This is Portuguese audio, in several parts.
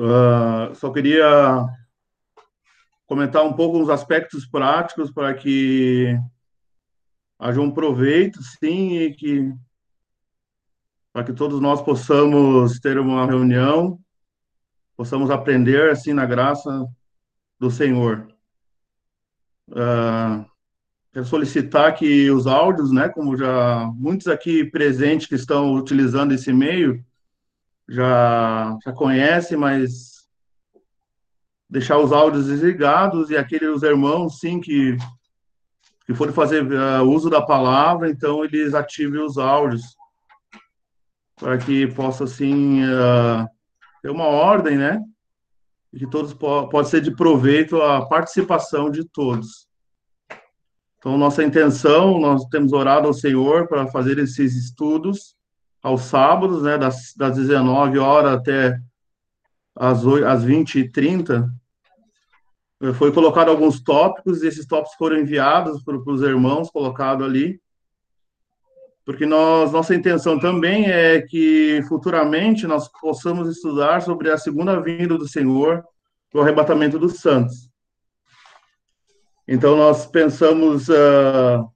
Uh, só queria comentar um pouco os aspectos práticos para que haja um proveito, sim, e que para que todos nós possamos ter uma reunião, possamos aprender assim na graça do Senhor. Uh, quero solicitar que os áudios, né, como já muitos aqui presentes que estão utilizando esse meio já já conhecem, mas deixar os áudios desligados e aqueles irmãos, sim, que que forem fazer uh, uso da palavra, então eles ativem os áudios para que possa assim uh, ter uma ordem, né? E que todos po pode ser de proveito a participação de todos. Então nossa intenção, nós temos orado ao Senhor para fazer esses estudos aos sábados, né, das, das 19 horas até as, 8, às 20 e 30, foi colocado alguns tópicos, e esses tópicos foram enviados para os irmãos, colocado ali, porque nós, nossa intenção também é que futuramente nós possamos estudar sobre a segunda vinda do Senhor, o arrebatamento dos santos. Então, nós pensamos, uh,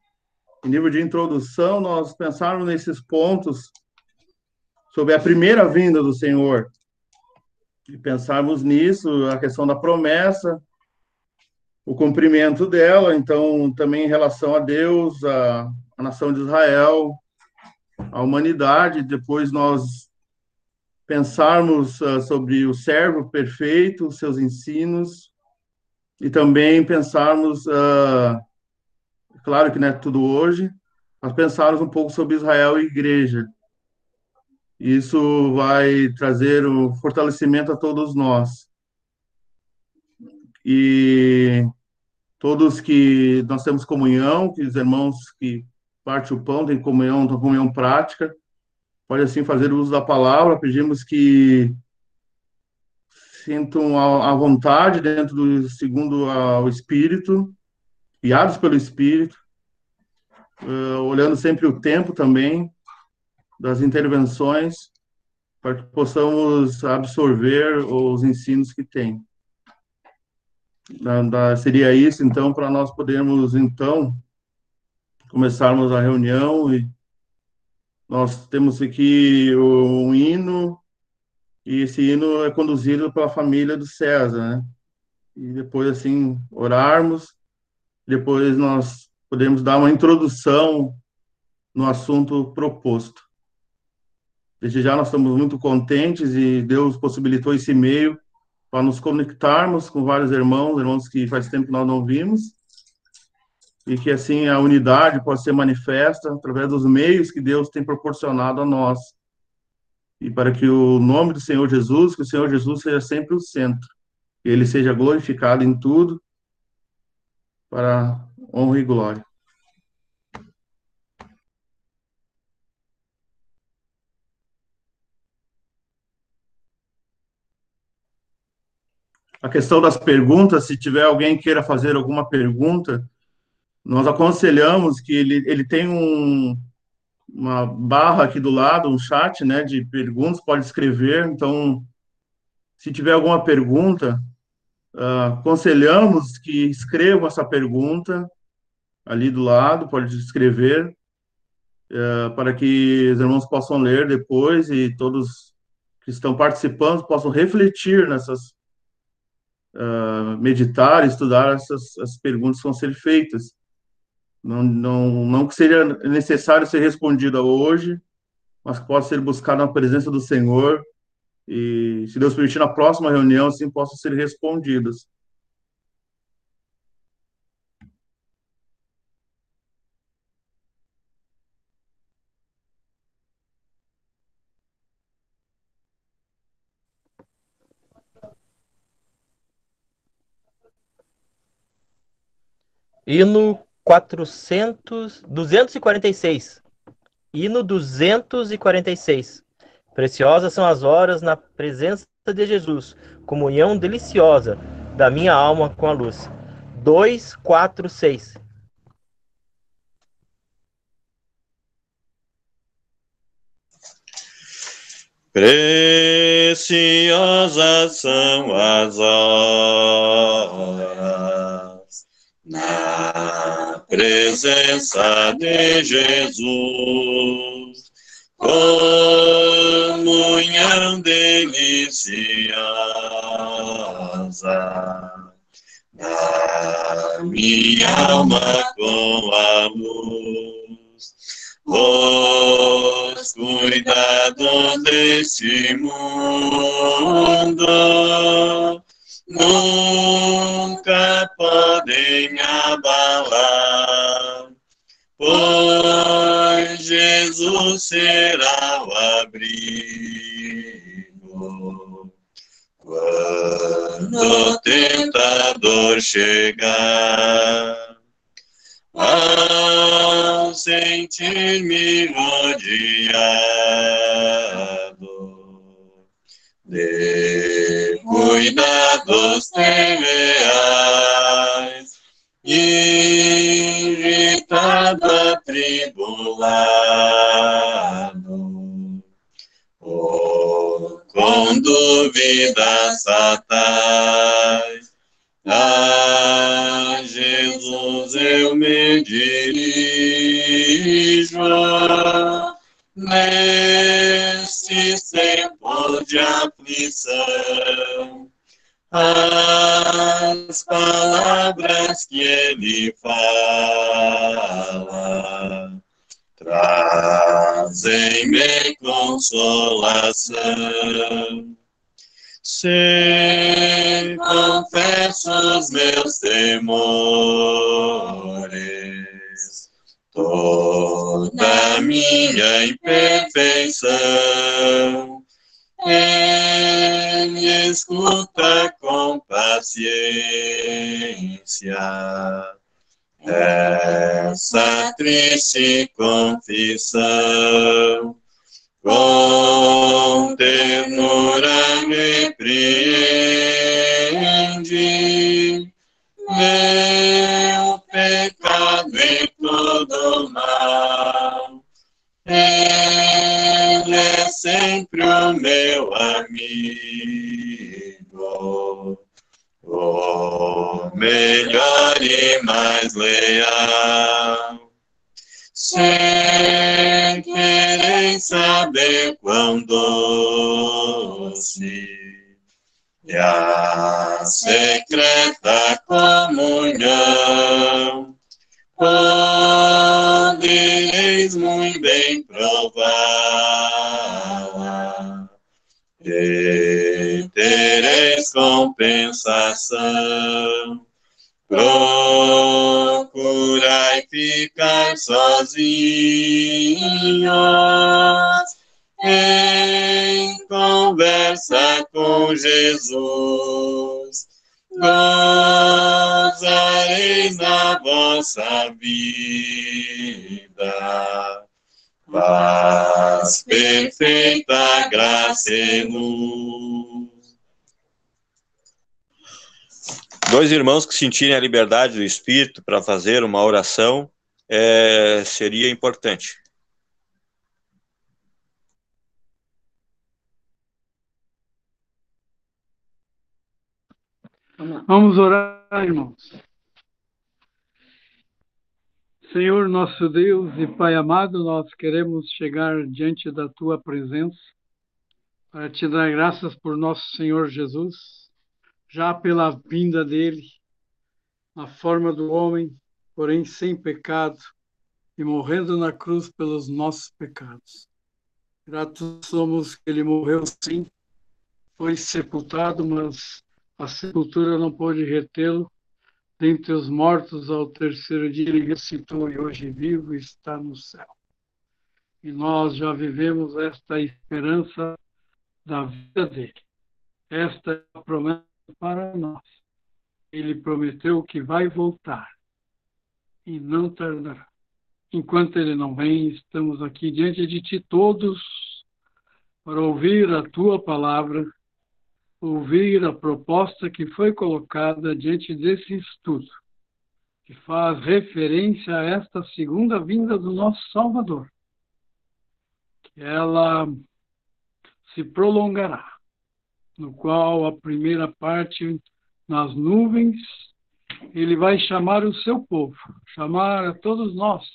em nível de introdução, nós pensarmos nesses pontos sobre a primeira vinda do Senhor. E pensarmos nisso, a questão da promessa, o cumprimento dela, então, também em relação a Deus, a, a nação de Israel, a humanidade, depois nós pensarmos uh, sobre o servo perfeito, seus ensinos, e também pensarmos, uh, claro que não é tudo hoje, mas pensarmos um pouco sobre Israel e igreja. Isso vai trazer o fortalecimento a todos nós. E todos que nós temos comunhão, que os irmãos que parte o pão, tem comunhão, tem comunhão prática, pode assim fazer uso da palavra, pedimos que sintam a, vontade dentro do segundo o Espírito, guiados pelo Espírito, uh, olhando sempre o tempo também das intervenções, para que possamos absorver os ensinos que tem. Da, da, seria isso, então, para nós podermos, então, começarmos a reunião e nós temos aqui um hino e esse hino é conduzido pela família do César, né? E depois assim orarmos, depois nós podemos dar uma introdução no assunto proposto. Desde já nós estamos muito contentes e Deus possibilitou esse meio para nos conectarmos com vários irmãos, irmãos que faz tempo que nós não vimos, e que assim a unidade pode ser manifesta através dos meios que Deus tem proporcionado a nós. E para que o nome do Senhor Jesus, que o Senhor Jesus seja sempre o centro, que ele seja glorificado em tudo, para honra e glória. A questão das perguntas, se tiver alguém queira fazer alguma pergunta, nós aconselhamos que ele, ele tem um, uma barra aqui do lado, um chat, né, de perguntas, pode escrever. Então, se tiver alguma pergunta, uh, aconselhamos que escrevam essa pergunta ali do lado, pode escrever, uh, para que os irmãos possam ler depois e todos que estão participando possam refletir nessas, uh, meditar, estudar essas, essas perguntas que vão ser feitas. Não, não, não que seja necessário ser respondida hoje, mas que possa ser buscada na presença do Senhor e, se Deus permitir, na próxima reunião, assim, possam ser respondidas. Hino 400, 246. Hino 246. Preciosas são as horas na presença de Jesus, comunhão deliciosa da minha alma com a luz. 246. Preciosas são as horas na presença de Jesus, comunhão deliciosa na minha alma com a luz. Os cuidados deste mundo nunca podem abalar, pois Jesus será o abrigo. Quando o tentador chegar, ao sentir-me rodeado de cuidados temeais, irritado, atribulado, oh, com dúvidas fatais, a Jesus eu me dirijo neste tempo de aflição. As palavras que ele fala trazem-me consolação. Se confesso os meus temores, toda minha imperfeição, Ele escuta com paciência. Essa triste confissão com ternura repreende meu todo mal. Ele é sempre o meu amigo, o melhor e mais leal. Sem querer saber quão doce e a secreta comunhão podereis muito bem provar e tereis compensação procurai ficar sozinhos em conversa com Jesus. Gozareis na vossa vida. Paz, perfeita graça e luz. dois irmãos que sentirem a liberdade do Espírito para fazer uma oração é, seria importante. Vamos orar, irmãos. Senhor nosso Deus e Pai amado, nós queremos chegar diante da tua presença para te dar graças por nosso Senhor Jesus já pela vinda dele, na forma do homem, porém sem pecado, e morrendo na cruz pelos nossos pecados. Gratos somos que ele morreu sim, foi sepultado, mas a sepultura não pôde retê-lo. Dentre os mortos, ao terceiro dia, ele ressuscitou e hoje vivo está no céu. E nós já vivemos esta esperança da vida dele. Esta é a promessa para nós. Ele prometeu que vai voltar e não tardará. Enquanto ele não vem, estamos aqui diante de ti todos para ouvir a tua palavra, ouvir a proposta que foi colocada diante desse estudo, que faz referência a esta segunda vinda do nosso Salvador. Que ela se prolongará, no qual a primeira parte nas nuvens, ele vai chamar o seu povo, chamar a todos nós,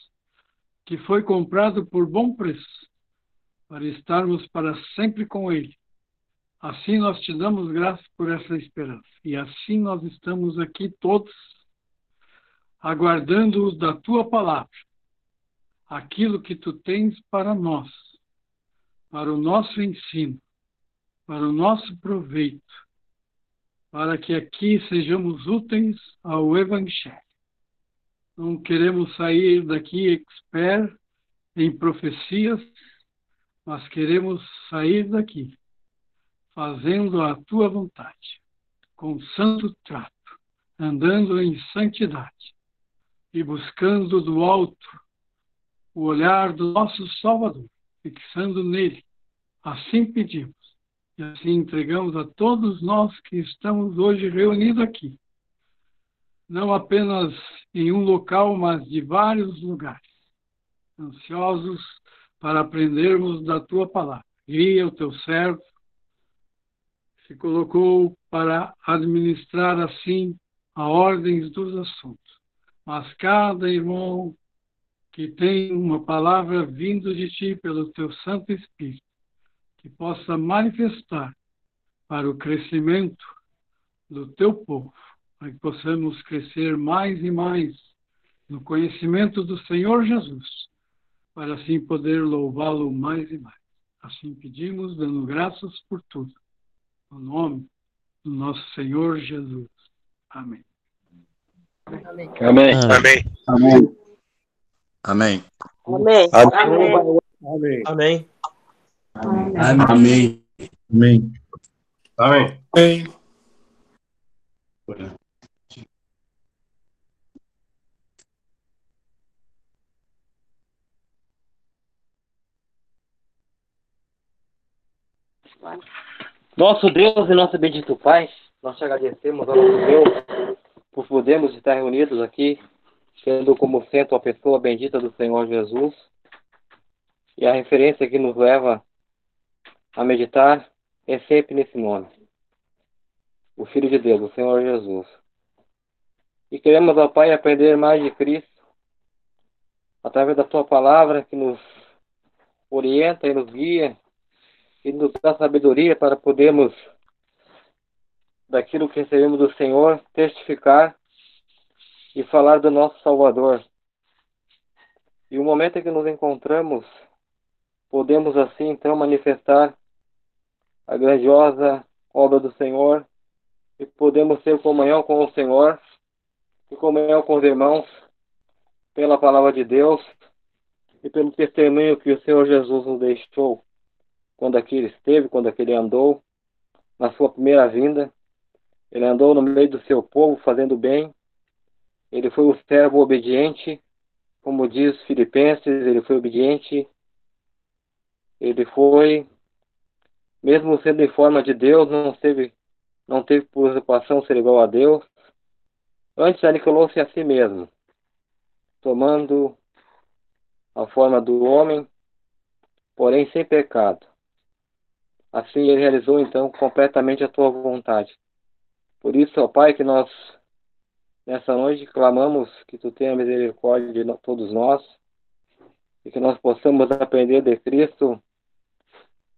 que foi comprado por bom preço, para estarmos para sempre com ele. Assim nós te damos graça por essa esperança. E assim nós estamos aqui todos, aguardando da tua palavra, aquilo que tu tens para nós para o nosso ensino, para o nosso proveito, para que aqui sejamos úteis ao Evangelho. Não queremos sair daqui expert em profecias, mas queremos sair daqui fazendo a tua vontade, com santo trato, andando em santidade e buscando do alto o olhar do nosso Salvador fixando nele. Assim pedimos e assim entregamos a todos nós que estamos hoje reunidos aqui, não apenas em um local, mas de vários lugares, ansiosos para aprendermos da tua palavra. Guia o teu servo, se colocou para administrar assim a ordem dos assuntos. Mas cada irmão que tem uma palavra vindo de ti pelo teu Santo Espírito, que possa manifestar para o crescimento do teu povo, para que possamos crescer mais e mais no conhecimento do Senhor Jesus, para assim poder louvá-lo mais e mais. Assim pedimos, dando graças por tudo. No nome do nosso Senhor Jesus. Amém. Amém. Amém. Amém. Amém. Amém. Amém. Amém. Amém. Amém. Amém. Amém. Amém. Nosso Deus e nosso bendito Pai, nós te agradecemos ao nosso Deus por podermos estar reunidos aqui, tendo como centro a pessoa bendita do Senhor Jesus. E a referência que nos leva a meditar é sempre nesse nome, o Filho de Deus, o Senhor Jesus. E queremos, ó Pai, aprender mais de Cristo através da Tua palavra que nos orienta e nos guia e nos dá sabedoria para podermos, daquilo que recebemos do Senhor, testificar e falar do nosso Salvador. E o momento em que nos encontramos, podemos assim então manifestar a grandiosa obra do Senhor e podemos ter comunhão com o Senhor e comunhão com os irmãos pela palavra de Deus e pelo testemunho que o Senhor Jesus nos deixou quando aqui ele esteve, quando aqui ele andou, na sua primeira vinda. Ele andou no meio do seu povo, fazendo bem. Ele foi o servo obediente, como diz Filipenses, ele foi obediente. Ele foi, mesmo sendo em forma de Deus, não teve, não teve preocupação ser igual a Deus. Antes aniquilou-se a si mesmo, tomando a forma do homem, porém sem pecado. Assim ele realizou então completamente a tua vontade. Por isso, ó Pai, que nós nessa noite clamamos que tu tenha misericórdia de todos nós e que nós possamos aprender de Cristo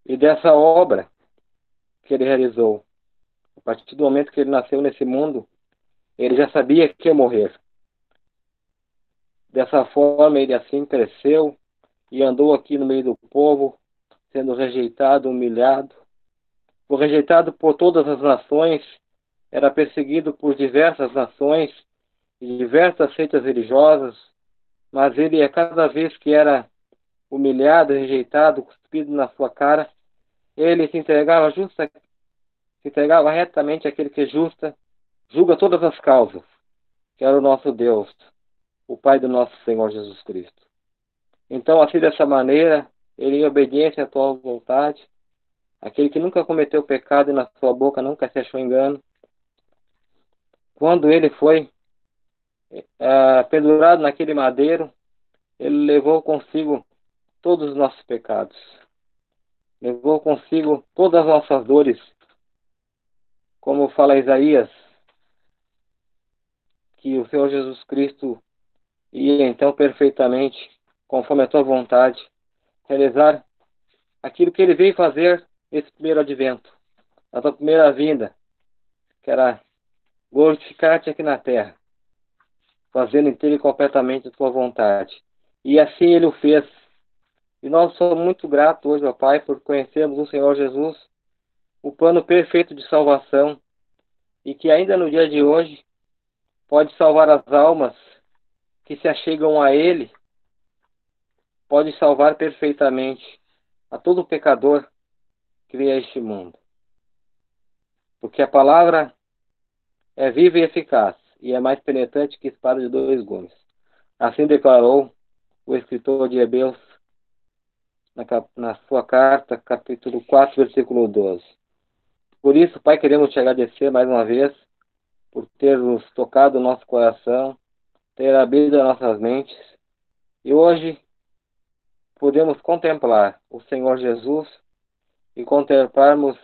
e dessa obra que ele realizou. A partir do momento que ele nasceu nesse mundo, ele já sabia que ia morrer. Dessa forma, ele assim cresceu e andou aqui no meio do povo, sendo rejeitado, humilhado. Foi rejeitado por todas as nações, era perseguido por diversas nações e diversas seitas religiosas, mas ele, a cada vez que era humilhado, rejeitado, cuspido na sua cara, ele se entregava justa, se entregava retamente àquele que é justa, julga todas as causas, que era o nosso Deus, o Pai do nosso Senhor Jesus Cristo. Então, assim dessa maneira, ele em obediência à tua vontade, aquele que nunca cometeu pecado e na sua boca nunca se achou engano, quando ele foi é, pendurado naquele madeiro, ele levou consigo todos os nossos pecados. levou consigo todas as nossas dores, como fala Isaías, que o Senhor Jesus Cristo ia então perfeitamente, conforme a tua vontade, realizar aquilo que ele veio fazer nesse primeiro advento, na tua primeira vinda, que era glorificar-te aqui na terra, fazendo inteiro e completamente a tua vontade. E assim ele o fez. E nós somos muito gratos hoje, ó Pai, por conhecermos o Senhor Jesus, o plano perfeito de salvação, e que ainda no dia de hoje pode salvar as almas que se achegam a Ele, pode salvar perfeitamente a todo pecador que veio a este mundo. Porque a palavra é viva e eficaz, e é mais penetrante que espada de dois gumes. Assim declarou o escritor de Hebreus na, na sua carta, capítulo 4, versículo 12. Por isso, Pai, queremos te agradecer mais uma vez por ter nos tocado o nosso coração, ter abrido as nossas mentes. E hoje podemos contemplar o Senhor Jesus e contemplarmos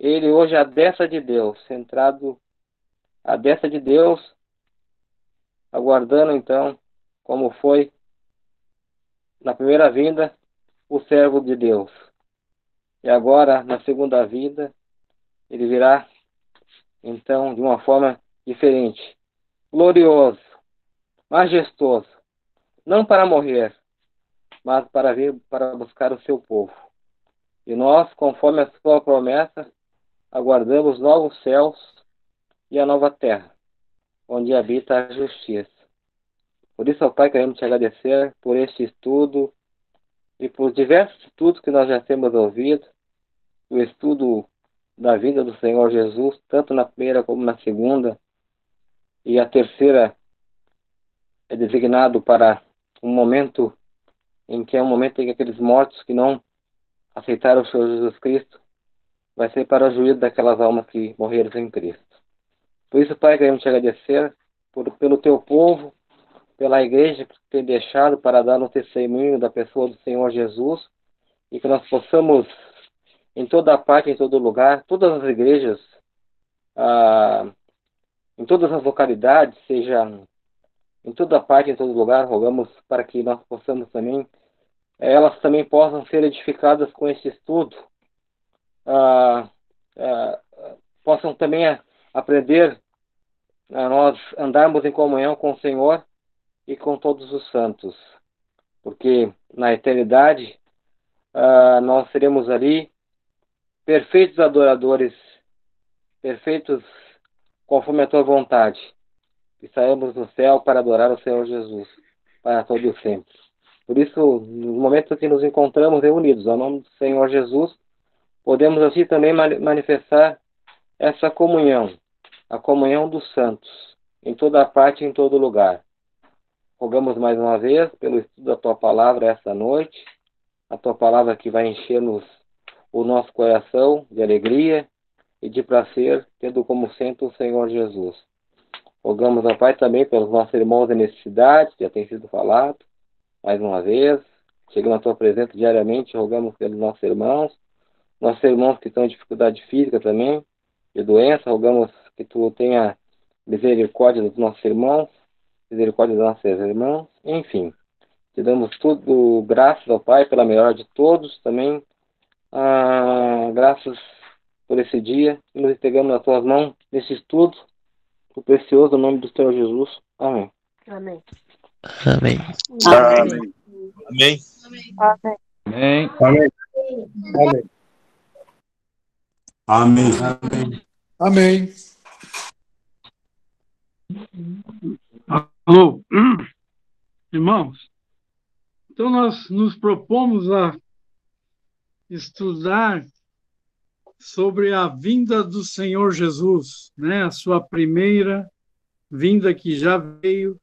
Ele hoje à destra de Deus, centrado à destra de Deus, aguardando então, como foi na primeira vinda, o servo de Deus. E agora, na segunda vinda, ele virá então de uma forma diferente, glorioso, majestoso, não para morrer, mas para vir para buscar o seu povo. E nós, conforme a sua promessa, aguardamos novos céus e a nova terra, onde habita a justiça. Por isso, ó Pai, queremos te agradecer por este estudo e por diversos estudos que nós já temos ouvido, o estudo da vida do Senhor Jesus, tanto na primeira como na segunda, e a terceira é designado para um momento em que é um momento em que aqueles mortos que não aceitaram o Senhor Jesus Cristo vai ser para o juízo daquelas almas que morreram em Cristo. Por isso, Pai, queremos te agradecer por, pelo teu povo, pela igreja que tem deixado para dar um testemunho da pessoa do Senhor Jesus e que nós possamos em toda parte, em todo lugar, todas as igrejas, ah, em todas as localidades, seja em toda parte, em todo lugar, rogamos para que nós possamos também, elas também possam ser edificadas com este estudo, ah, ah, possam também aprender a nós andarmos em comunhão com o Senhor e com todos os santos, porque na eternidade ah, nós seremos ali perfeitos adoradores, perfeitos conforme a tua vontade, e saímos do céu para adorar o Senhor Jesus, para todo sempre. Por isso, no momento que nos encontramos reunidos, ao nome do Senhor Jesus, podemos assim também manifestar essa comunhão, a comunhão dos santos, em toda parte e em todo lugar. Rogamos mais uma vez pelo estudo da tua palavra esta noite, a tua palavra que vai encher-nos o nosso coração de alegria e de prazer, tendo como centro o Senhor Jesus. Rogamos ao Pai também pelos nossos irmãos em necessidade, já tem sido falado, mais uma vez. Chegando à tua presença diariamente, rogamos pelos nossos irmãos, nossos irmãos que estão em dificuldade física também, de doença, rogamos que tu tenha misericórdia dos nossos irmãos, misericórdia dos nossos irmãos, enfim. Te damos tudo, graças ao Pai pela melhor de todos, também ah, graças por esse dia nos entregamos nas tuas mãos nesse estudo, o precioso nome do Senhor Jesus. Amém. Amém. Amém. Amém. Amém. Amém. Amém. Amém. Amém. Amém. Alô, irmãos, então nós nos propomos a estudar sobre a vinda do Senhor Jesus, né? A sua primeira vinda que já veio,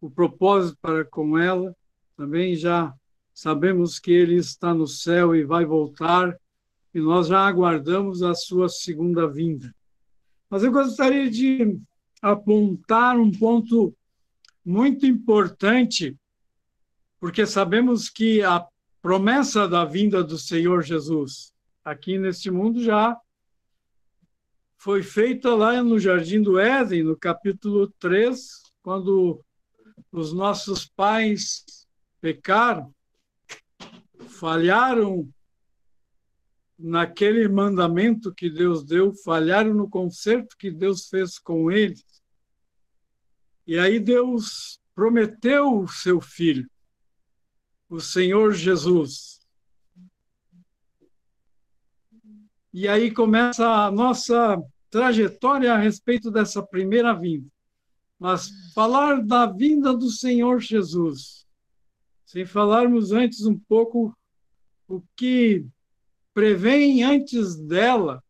o propósito para com ela, também já sabemos que ele está no céu e vai voltar, e nós já aguardamos a sua segunda vinda. Mas eu gostaria de apontar um ponto muito importante, porque sabemos que a promessa da vinda do Senhor Jesus. Aqui neste mundo já foi feita lá no Jardim do Éden, no capítulo 3, quando os nossos pais pecaram, falharam naquele mandamento que Deus deu, falharam no concerto que Deus fez com eles. E aí Deus prometeu o seu filho, o Senhor Jesus. E aí começa a nossa trajetória a respeito dessa primeira vinda. Mas falar da vinda do Senhor Jesus, sem falarmos antes um pouco o que prevém antes dela,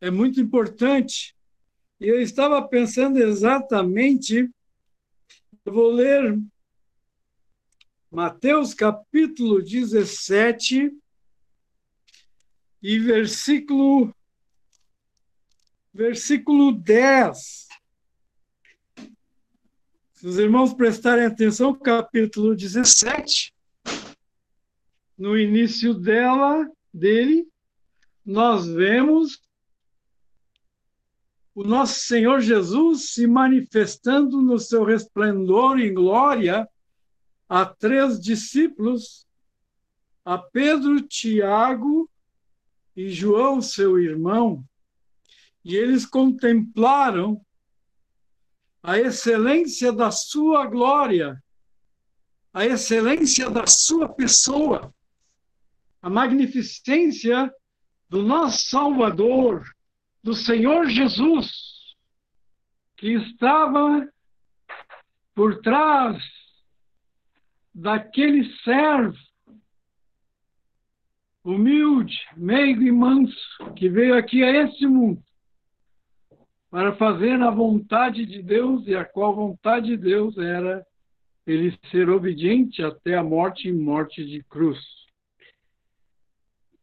é muito importante. Eu estava pensando exatamente, eu vou ler Mateus capítulo 17 e versículo versículo 10. Se os irmãos prestarem atenção, capítulo 17, no início dela, dele, nós vemos o nosso Senhor Jesus se manifestando no seu resplendor e glória a três discípulos, a Pedro, Tiago e João, seu irmão, e eles contemplaram a excelência da sua glória, a excelência da sua pessoa, a magnificência do nosso Salvador, do Senhor Jesus, que estava por trás daquele servo humilde, meigo e manso que veio aqui a esse mundo para fazer a vontade de Deus e a qual vontade de Deus era ele ser obediente até a morte e morte de cruz.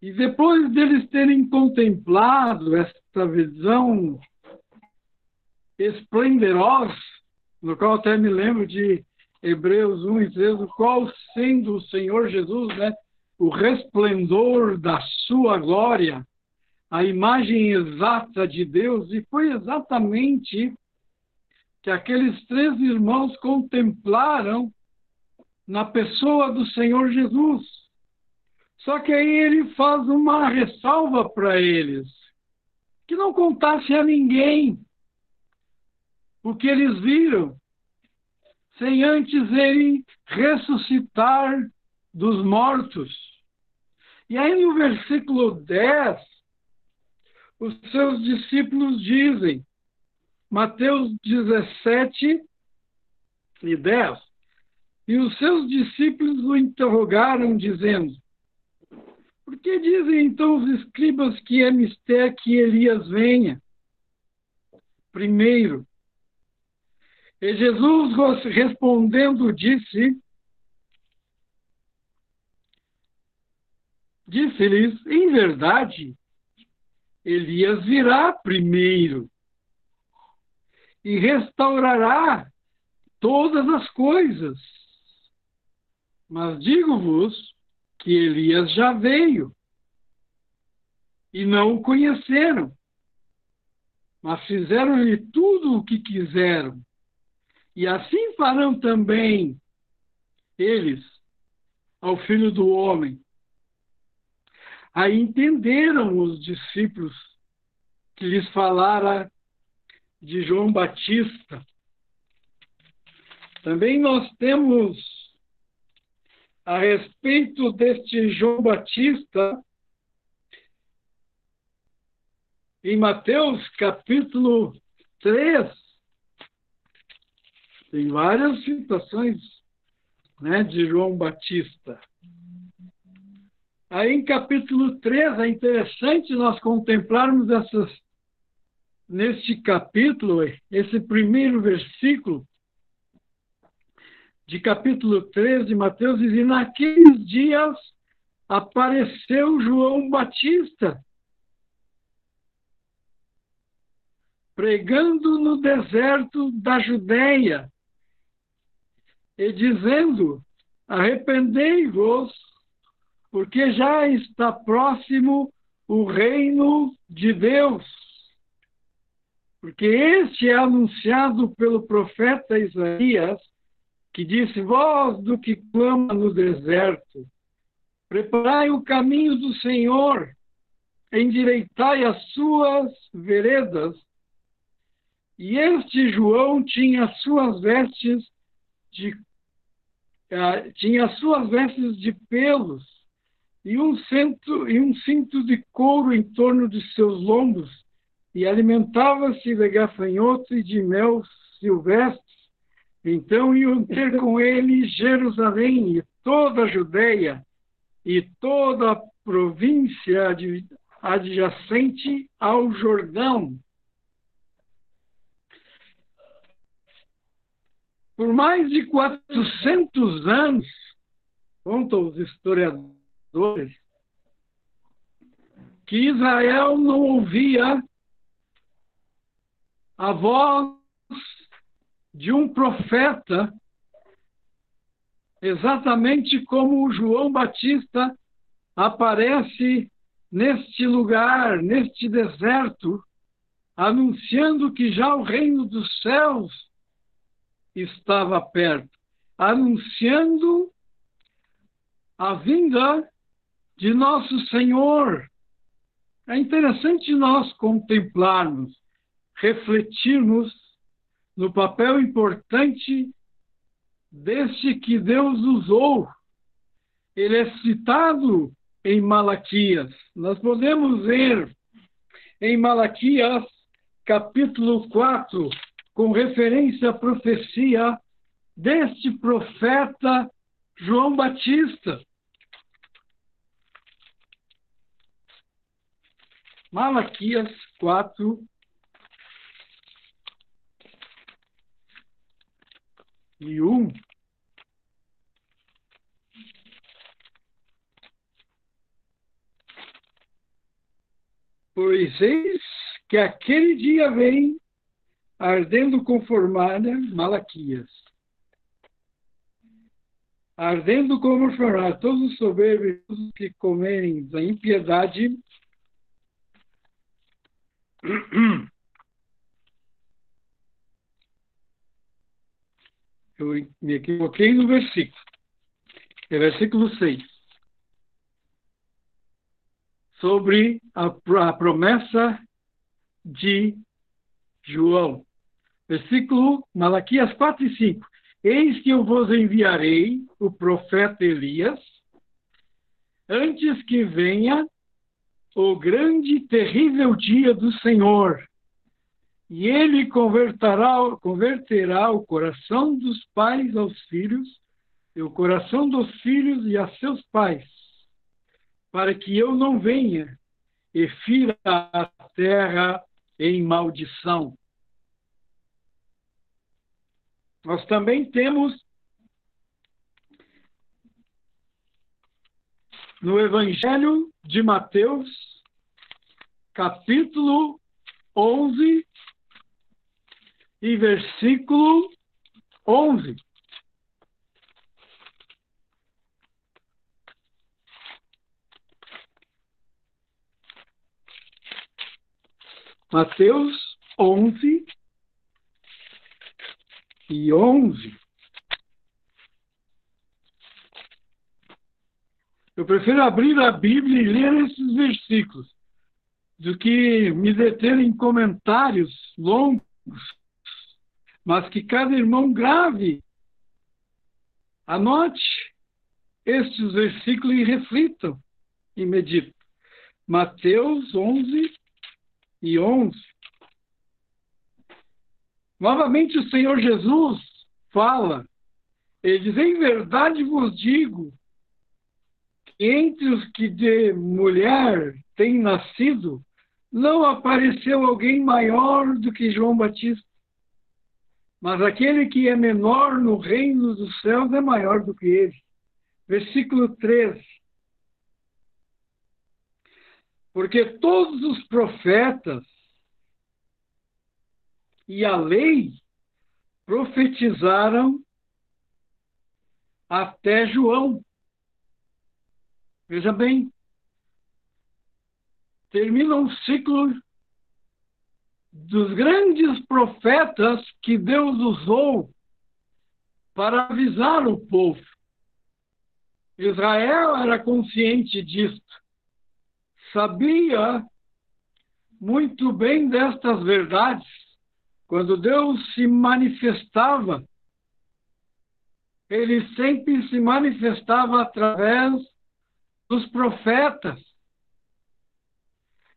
E depois deles terem contemplado esta visão esplendorosa, no qual até me lembro de Hebreus 1 e 3, o qual sendo o Senhor Jesus, né, o resplendor da sua glória, a imagem exata de Deus, e foi exatamente que aqueles três irmãos contemplaram na pessoa do Senhor Jesus. Só que aí ele faz uma ressalva para eles, que não contasse a ninguém o que eles viram, sem antes ele ressuscitar dos mortos. E aí no versículo 10, os seus discípulos dizem, Mateus 17 e 10, e os seus discípulos o interrogaram, dizendo: por que dizem então os escribas que é mistério que Elias venha? Primeiro. E Jesus respondendo disse: Disse-lhes, em verdade, Elias virá primeiro e restaurará todas as coisas. Mas digo-vos que Elias já veio e não o conheceram, mas fizeram-lhe tudo o que quiseram. E assim farão também eles ao filho do homem. Aí entenderam os discípulos que lhes falara de João Batista. Também nós temos a respeito deste João Batista, em Mateus capítulo 3, tem várias citações né, de João Batista. Aí em capítulo 3 é interessante nós contemplarmos essas, neste capítulo, esse primeiro versículo, de capítulo 3 de Mateus, diz: E naqueles dias apareceu João Batista, pregando no deserto da Judéia e dizendo: arrependei-vos, porque já está próximo o reino de Deus. Porque este é anunciado pelo profeta Isaías, que disse: Voz do que clama no deserto, preparai o caminho do Senhor, endireitai as suas veredas. E este João tinha suas vestes de uh, tinha suas vestes de pelos e um cinto e um cinto de couro em torno de seus lombos e alimentava-se de gafanhotos e de mel silvestre. Então iam ter com ele Jerusalém e toda a Judéia e toda a província adjacente ao Jordão. Por mais de 400 anos, contam os historiadores, que Israel não ouvia a voz de um profeta, exatamente como João Batista aparece neste lugar, neste deserto, anunciando que já o reino dos céus estava perto, anunciando a vinda de nosso Senhor. É interessante nós contemplarmos refletirmos no papel importante deste que Deus usou. Ele é citado em Malaquias. Nós podemos ver em Malaquias, capítulo 4, com referência à profecia deste profeta João Batista. Malaquias 4, e um. Pois eis que aquele dia vem ardendo com formalha Malaquias. Ardendo como todos os soberbos que comerem da impiedade eu me equivoquei no versículo. É versículo 6. Sobre a, a promessa de João. Versículo Malaquias 4 e 5. Eis que eu vos enviarei o profeta Elias, antes que venha o grande e terrível dia do Senhor, e ele converterá, converterá o coração dos pais aos filhos, e o coração dos filhos e a seus pais, para que eu não venha e fira a terra em maldição. Nós também temos no Evangelho de Mateus, capítulo 11, e versículo 11. Mateus 11 e 11. Eu prefiro abrir a Bíblia e ler esses versículos do que me deter em comentários longos mas que cada irmão grave, anote estes versículos e reflitam e meditem. Mateus 11 e 11. Novamente o Senhor Jesus fala, ele diz: Em verdade vos digo, entre os que de mulher têm nascido, não apareceu alguém maior do que João Batista. Mas aquele que é menor no reino dos céus é maior do que ele. Versículo 13. Porque todos os profetas e a lei profetizaram até João. Veja bem, termina um ciclo dos grandes profetas que Deus usou para avisar o povo. Israel era consciente disto, sabia muito bem destas verdades. Quando Deus se manifestava, ele sempre se manifestava através dos profetas.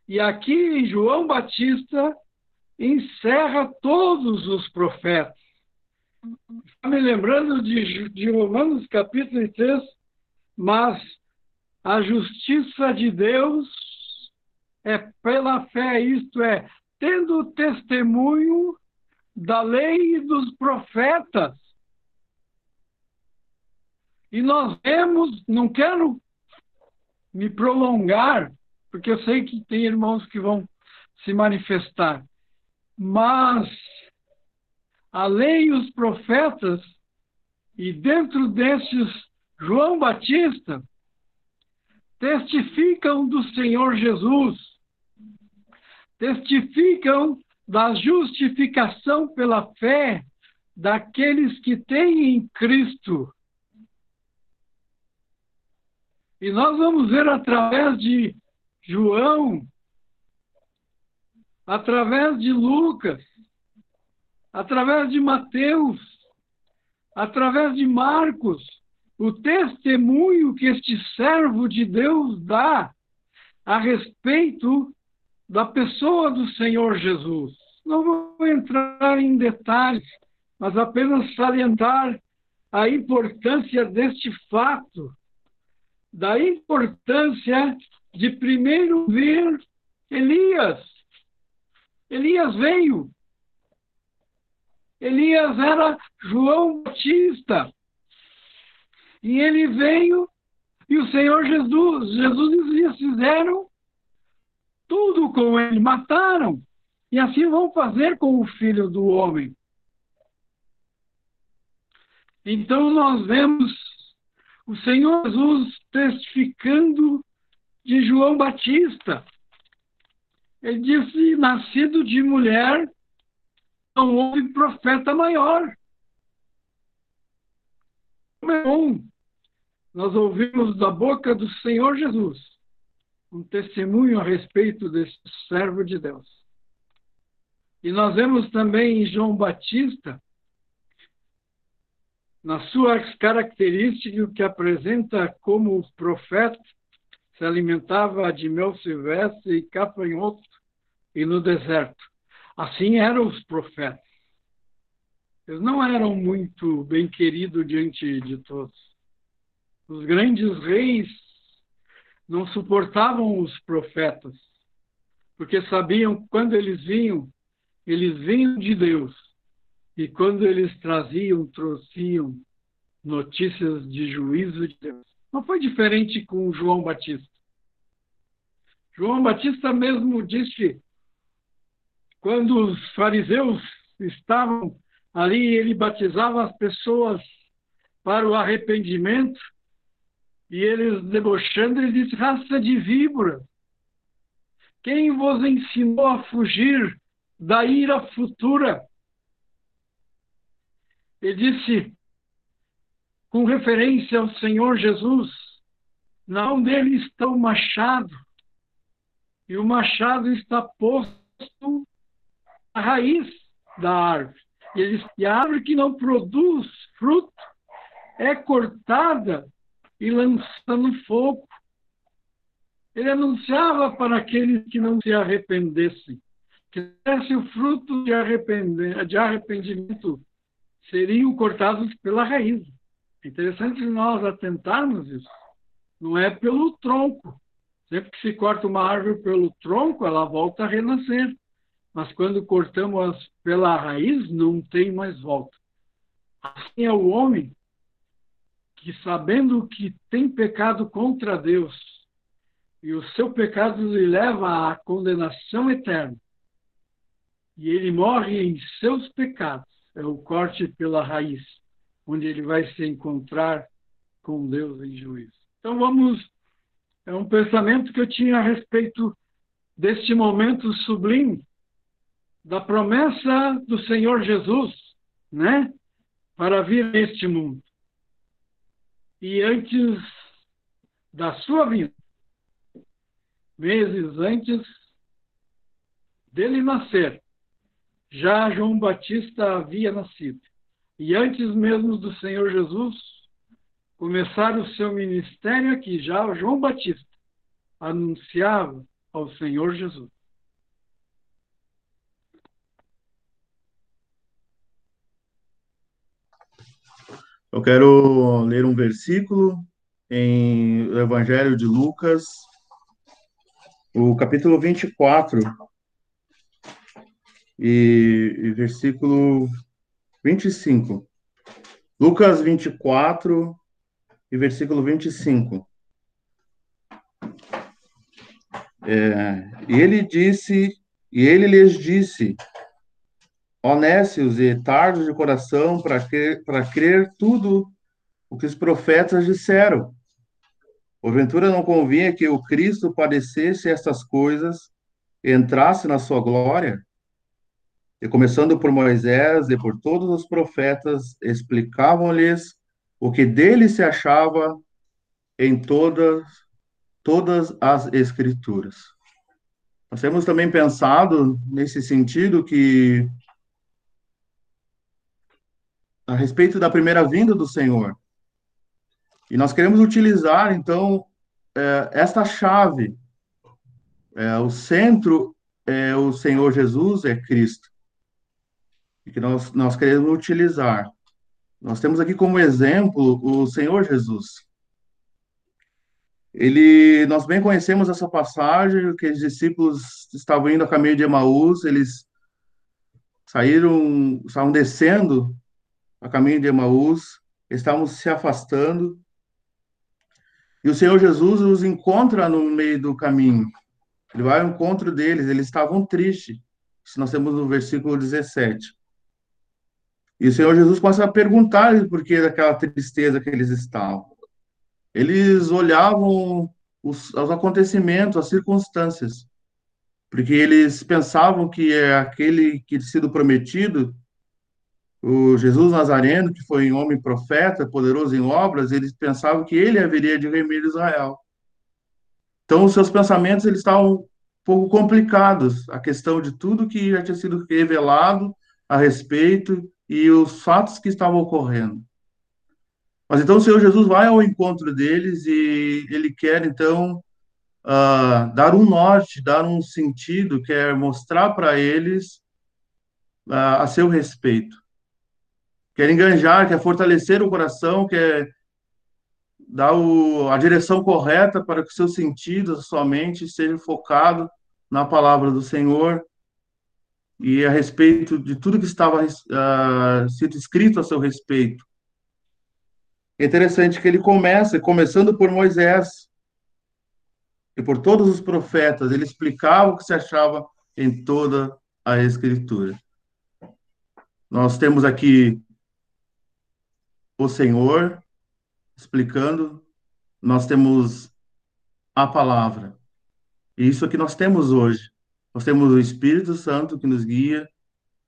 E aqui João Batista encerra todos os profetas. Está me lembrando de, de Romanos capítulo 3, mas a justiça de Deus é pela fé, isto é, tendo testemunho da lei e dos profetas. E nós vemos, não quero me prolongar, porque eu sei que tem irmãos que vão se manifestar, mas a lei e os profetas, e dentro desses, João Batista, testificam do Senhor Jesus, testificam da justificação pela fé daqueles que têm em Cristo. E nós vamos ver através de João, através de Lucas, através de Mateus, através de Marcos, o testemunho que este servo de Deus dá a respeito da pessoa do Senhor Jesus. Não vou entrar em detalhes, mas apenas salientar a importância deste fato, da importância de primeiro ver Elias. Elias veio. Elias era João Batista. E ele veio e o Senhor Jesus, Jesus dizia, fizeram tudo com ele, mataram. E assim vão fazer com o filho do homem. Então nós vemos o Senhor Jesus testificando de João Batista. Ele disse: nascido de mulher, não houve profeta maior. Bom, nós ouvimos da boca do Senhor Jesus um testemunho a respeito desse servo de Deus. E nós vemos também em João Batista, nas suas características, que apresenta como profeta, se alimentava de mel silvestre e capanhoto e no deserto. Assim eram os profetas. Eles não eram muito bem queridos diante de todos. Os grandes reis não suportavam os profetas, porque sabiam quando eles vinham, eles vinham de Deus. E quando eles traziam, trouxiam notícias de juízo de Deus. Não foi diferente com João Batista. João Batista mesmo disse, quando os fariseus estavam ali, ele batizava as pessoas para o arrependimento, e eles debochando, ele disse: raça de víbora, quem vos ensinou a fugir da ira futura? Ele disse, com referência ao Senhor Jesus, na mão dele está o machado, e o machado está posto à raiz da árvore. E, ele, e a árvore que não produz fruto é cortada e lançando no fogo. Ele anunciava para aqueles que não se arrependessem, que desse o fruto de, de arrependimento, seriam cortados pela raiz. É interessante nós atentarmos isso. Não é pelo tronco. Sempre que se corta uma árvore pelo tronco, ela volta a renascer. Mas quando cortamos pela raiz, não tem mais volta. Assim é o homem que sabendo que tem pecado contra Deus e o seu pecado lhe leva à condenação eterna e ele morre em seus pecados, é o corte pela raiz, onde ele vai se encontrar com Deus em juízo. Então vamos, é um pensamento que eu tinha a respeito deste momento sublime da promessa do Senhor Jesus, né, para vir neste mundo. E antes da sua vinda, meses antes dele nascer, já João Batista havia nascido. E antes mesmo do Senhor Jesus começar o seu ministério aqui, já João Batista anunciava ao Senhor Jesus. Eu quero ler um versículo em Evangelho de Lucas, o capítulo 24, e, e versículo 25. Lucas 24 e versículo 25. É, e ele disse, e ele lhes disse, honestos e tardos de coração para crer, para crer tudo o que os profetas disseram. Porventura não convinha que o Cristo padecesse estas coisas, entrasse na sua glória? E começando por Moisés e por todos os profetas, explicavam-lhes o que dele se achava em todas todas as escrituras. Nós temos também pensado nesse sentido que a respeito da primeira vinda do Senhor. E nós queremos utilizar, então, é, esta chave. É, o centro é o Senhor Jesus, é Cristo. E que nós, nós queremos utilizar. Nós temos aqui como exemplo o Senhor Jesus. Ele, nós bem conhecemos essa passagem, que os discípulos estavam indo a caminho de Emaús, eles saíram, estavam descendo a caminho de Emaús, estavam se afastando, e o Senhor Jesus os encontra no meio do caminho. Ele vai ao encontro deles, eles estavam tristes. Isso nós temos no versículo 17. E o Senhor Jesus começa a perguntar por que daquela tristeza que eles estavam. Eles olhavam os, os acontecimentos, as circunstâncias, porque eles pensavam que é aquele que tinha sido prometido, o Jesus Nazareno, que foi um homem profeta, poderoso em obras, eles pensavam que ele haveria de remir Israel. Então, os seus pensamentos eles estavam um pouco complicados, a questão de tudo que já tinha sido revelado a respeito e os fatos que estavam ocorrendo. Mas então o Senhor Jesus vai ao encontro deles e ele quer então uh, dar um norte, dar um sentido, quer mostrar para eles uh, a seu respeito. Quer enganjar, quer fortalecer o coração, quer dar o, a direção correta para que o seu sentido, sua mente seja focado na palavra do Senhor e a respeito de tudo que estava uh, sido escrito a seu respeito. É interessante que ele começa, começando por Moisés e por todos os profetas, ele explicava o que se achava em toda a Escritura. Nós temos aqui o Senhor explicando, nós temos a palavra. E isso é que nós temos hoje. Nós temos o Espírito Santo que nos guia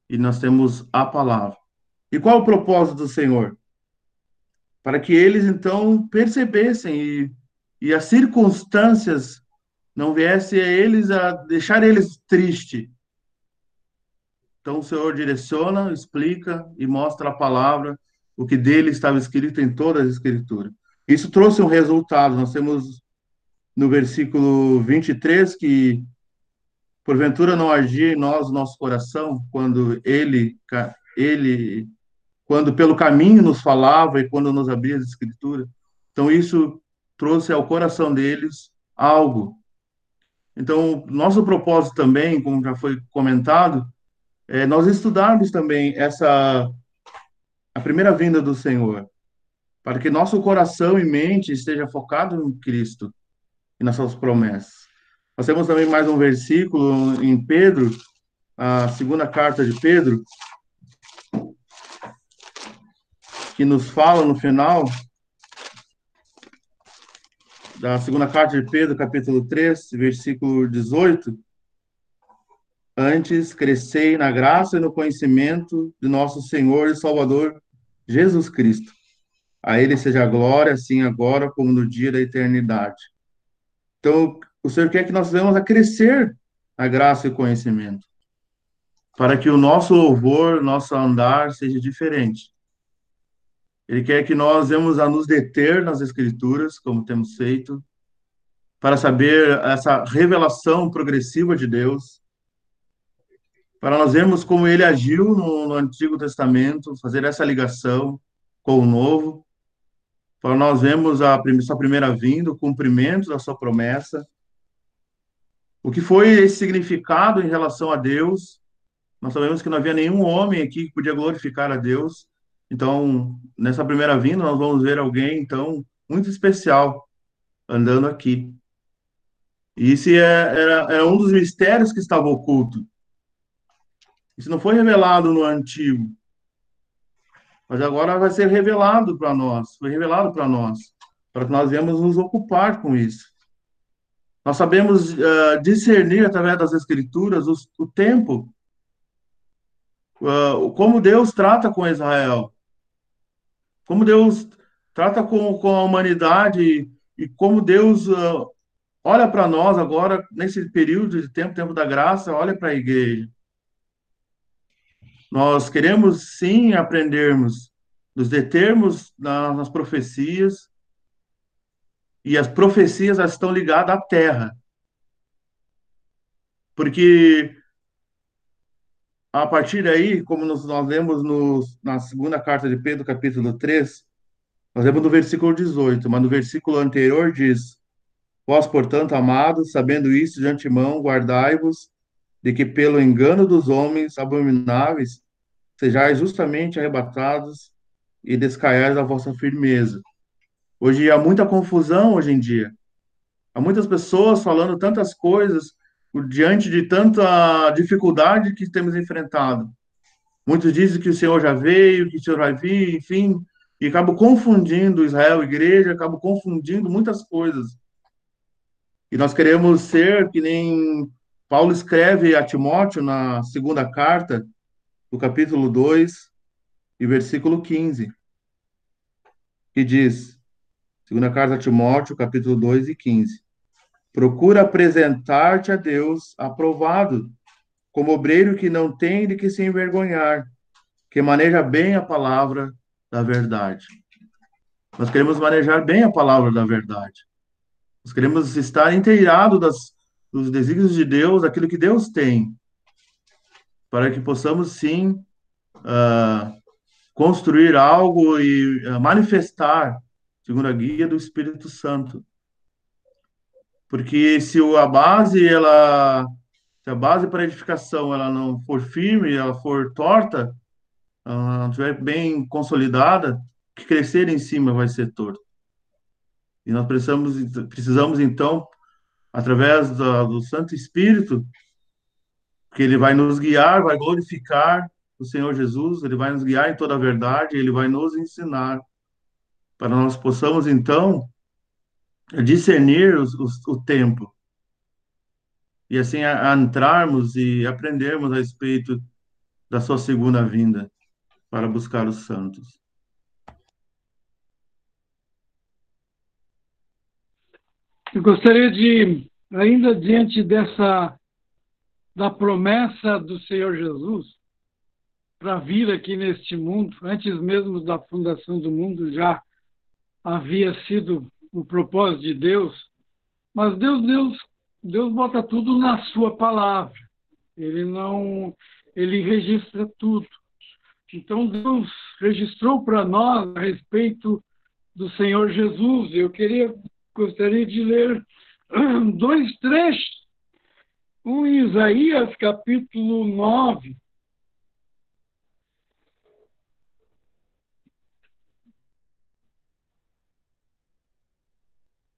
e nós temos a palavra. E qual é o propósito do Senhor? para que eles então percebessem e, e as circunstâncias não viessem a eles a deixar eles tristes. Então o Senhor direciona, explica e mostra a palavra, o que dele estava escrito em toda a Escritura. Isso trouxe um resultado. Nós temos no versículo 23 que porventura não agia em nós o nosso coração quando ele ele quando pelo caminho nos falava e quando nos abria as escrituras. Então isso trouxe ao coração deles algo. Então, nosso propósito também, como já foi comentado, é nós estudarmos também essa a primeira vinda do Senhor, para que nosso coração e mente esteja focado em Cristo e nas suas promessas. Nós temos também mais um versículo em Pedro, a segunda carta de Pedro, que nos fala no final, da segunda carta de Pedro, capítulo 3, versículo 18. Antes, crescei na graça e no conhecimento de nosso Senhor e Salvador Jesus Cristo. A Ele seja a glória, assim agora como no dia da eternidade. Então, o Senhor quer que nós venhamos a crescer na graça e conhecimento, para que o nosso louvor, nosso andar seja diferente. Ele quer que nós venhamos a nos deter nas Escrituras, como temos feito, para saber essa revelação progressiva de Deus, para nós vermos como ele agiu no, no Antigo Testamento, fazer essa ligação com o Novo, para nós vermos a sua primeira vinda, o cumprimento da sua promessa, o que foi esse significado em relação a Deus. Nós sabemos que não havia nenhum homem aqui que podia glorificar a Deus, então, nessa primeira vinda, nós vamos ver alguém, então, muito especial andando aqui. E esse é, era, era um dos mistérios que estava oculto. Isso não foi revelado no Antigo. Mas agora vai ser revelado para nós. Foi revelado para nós. Para que nós venhamos nos ocupar com isso. Nós sabemos uh, discernir através das Escrituras o, o tempo. Uh, como Deus trata com Israel como Deus trata com, com a humanidade e como Deus uh, olha para nós agora, nesse período de tempo, tempo da graça, olha para a igreja. Nós queremos sim aprendermos, nos determos na, nas profecias, e as profecias estão ligadas à terra. Porque a partir daí, como nós, nós lemos no, na segunda carta de Pedro, capítulo 3, nós lemos no versículo 18, mas no versículo anterior diz: Vós, portanto, amados, sabendo isso de antemão, guardai-vos de que pelo engano dos homens abomináveis sejais justamente arrebatados e descaiais da vossa firmeza. Hoje há muita confusão hoje em dia. Há muitas pessoas falando tantas coisas diante de tanta dificuldade que temos enfrentado. Muitos dizem que o Senhor já veio, que o Senhor vai vir, enfim, e acabo confundindo Israel e igreja, acabo confundindo muitas coisas. E nós queremos ser que nem Paulo escreve a Timóteo na segunda carta, do capítulo 2 e versículo 15, que diz, segunda carta a Timóteo, capítulo 2 e 15. Procura apresentar-te a Deus aprovado, como obreiro que não tem de que se envergonhar, que maneja bem a palavra da verdade. Nós queremos manejar bem a palavra da verdade. Nós queremos estar inteirado das, dos desígnios de Deus, daquilo que Deus tem, para que possamos sim uh, construir algo e uh, manifestar, segundo a guia do Espírito Santo, porque se a base, ela, se a base para edificação ela não for firme, ela for torta, ela não estiver bem consolidada, que crescer em cima vai ser torto. E nós precisamos, precisamos então, através da, do Santo Espírito, que ele vai nos guiar, vai glorificar o Senhor Jesus, ele vai nos guiar em toda a verdade, ele vai nos ensinar, para nós possamos então discernir os, os, o tempo e assim a, a entrarmos e aprendermos a respeito da sua segunda vinda para buscar os santos. Eu gostaria de, ainda diante dessa da promessa do Senhor Jesus para vir aqui neste mundo, antes mesmo da fundação do mundo já havia sido o propósito de Deus, mas Deus, Deus, Deus bota tudo na sua palavra. Ele não, ele registra tudo. Então Deus registrou para nós a respeito do Senhor Jesus. Eu queria gostaria de ler dois trechos. Um em Isaías capítulo 9,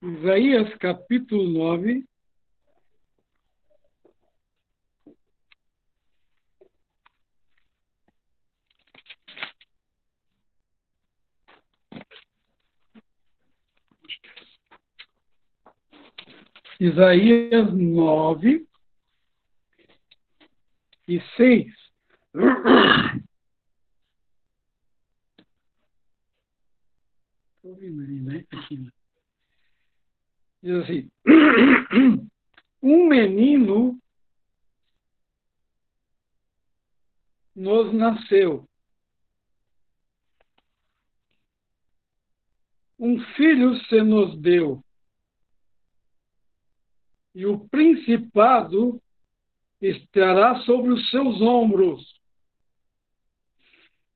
Isaías capítulo 9. Isaías 9 e 6. Estou ouvindo né? Aqui. Diz assim: Um menino nos nasceu. Um filho se nos deu. E o principado estará sobre os seus ombros.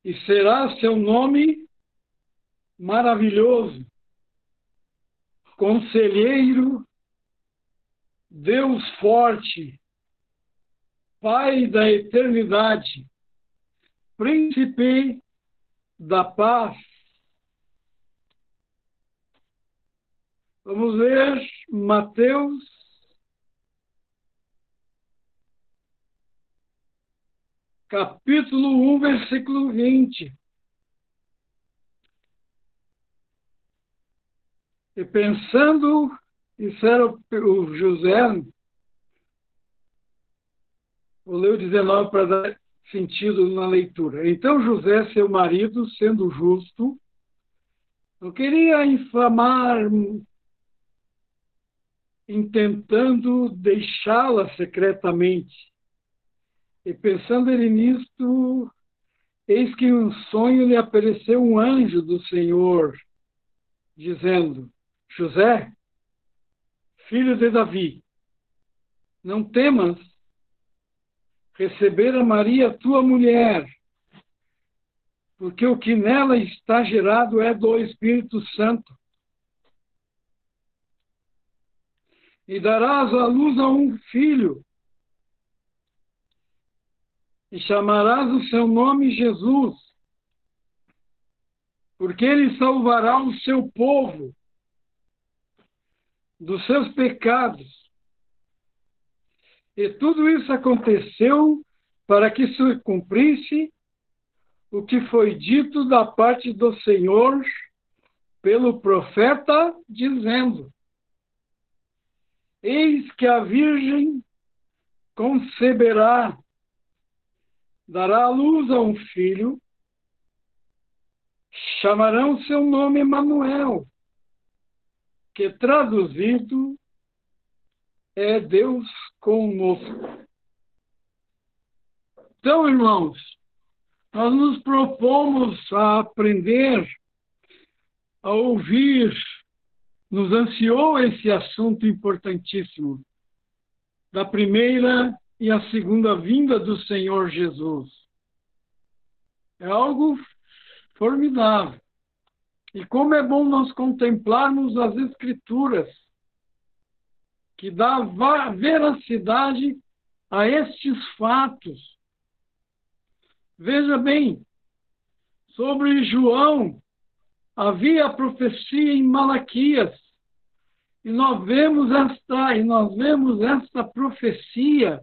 E será seu nome maravilhoso, conselheiro, Deus forte, Pai da eternidade, príncipe da paz. Vamos ver Mateus capítulo 1, versículo 20. E pensando, isso era o José, vou ler o 19 para dar sentido na leitura. Então José, seu marido, sendo justo, não queria infamar, intentando deixá-la secretamente. E pensando ele nisto, eis que em um sonho lhe apareceu um anjo do Senhor, dizendo: José, filho de Davi, não temas receber a Maria, tua mulher, porque o que nela está gerado é do Espírito Santo. E darás à luz a um filho, e chamarás o seu nome Jesus, porque ele salvará o seu povo dos seus pecados. E tudo isso aconteceu para que se cumprisse o que foi dito da parte do Senhor pelo profeta, dizendo: Eis que a Virgem conceberá dará à luz a um filho, chamarão seu nome Emanuel, que traduzido é Deus conosco. Então, irmãos, nós nos propomos a aprender, a ouvir, nos ansiou esse assunto importantíssimo da primeira e a segunda vinda do Senhor Jesus. É algo formidável. E como é bom nós contemplarmos as Escrituras, que dá veracidade a estes fatos. Veja bem, sobre João, havia a profecia em Malaquias, e nós vemos esta, e nós vemos esta profecia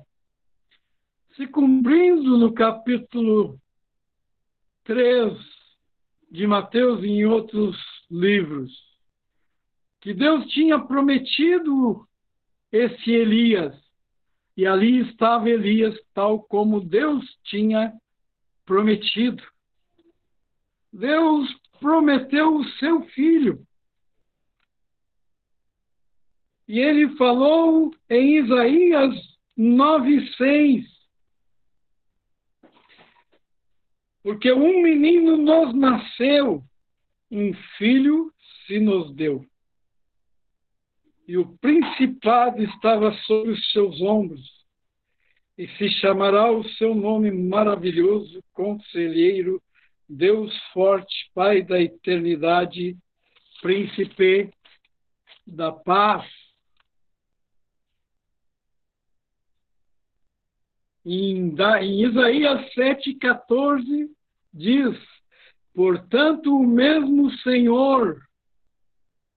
se cumprindo no capítulo 3 de Mateus e em outros livros, que Deus tinha prometido esse Elias, e ali estava Elias, tal como Deus tinha prometido. Deus prometeu o seu filho. E ele falou em Isaías 9,6: Porque um menino nos nasceu, um filho se nos deu. E o principado estava sobre os seus ombros, e se chamará o seu nome maravilhoso, conselheiro, Deus forte, Pai da eternidade, príncipe da paz. Em, em Isaías 7,14 diz: Portanto, o mesmo Senhor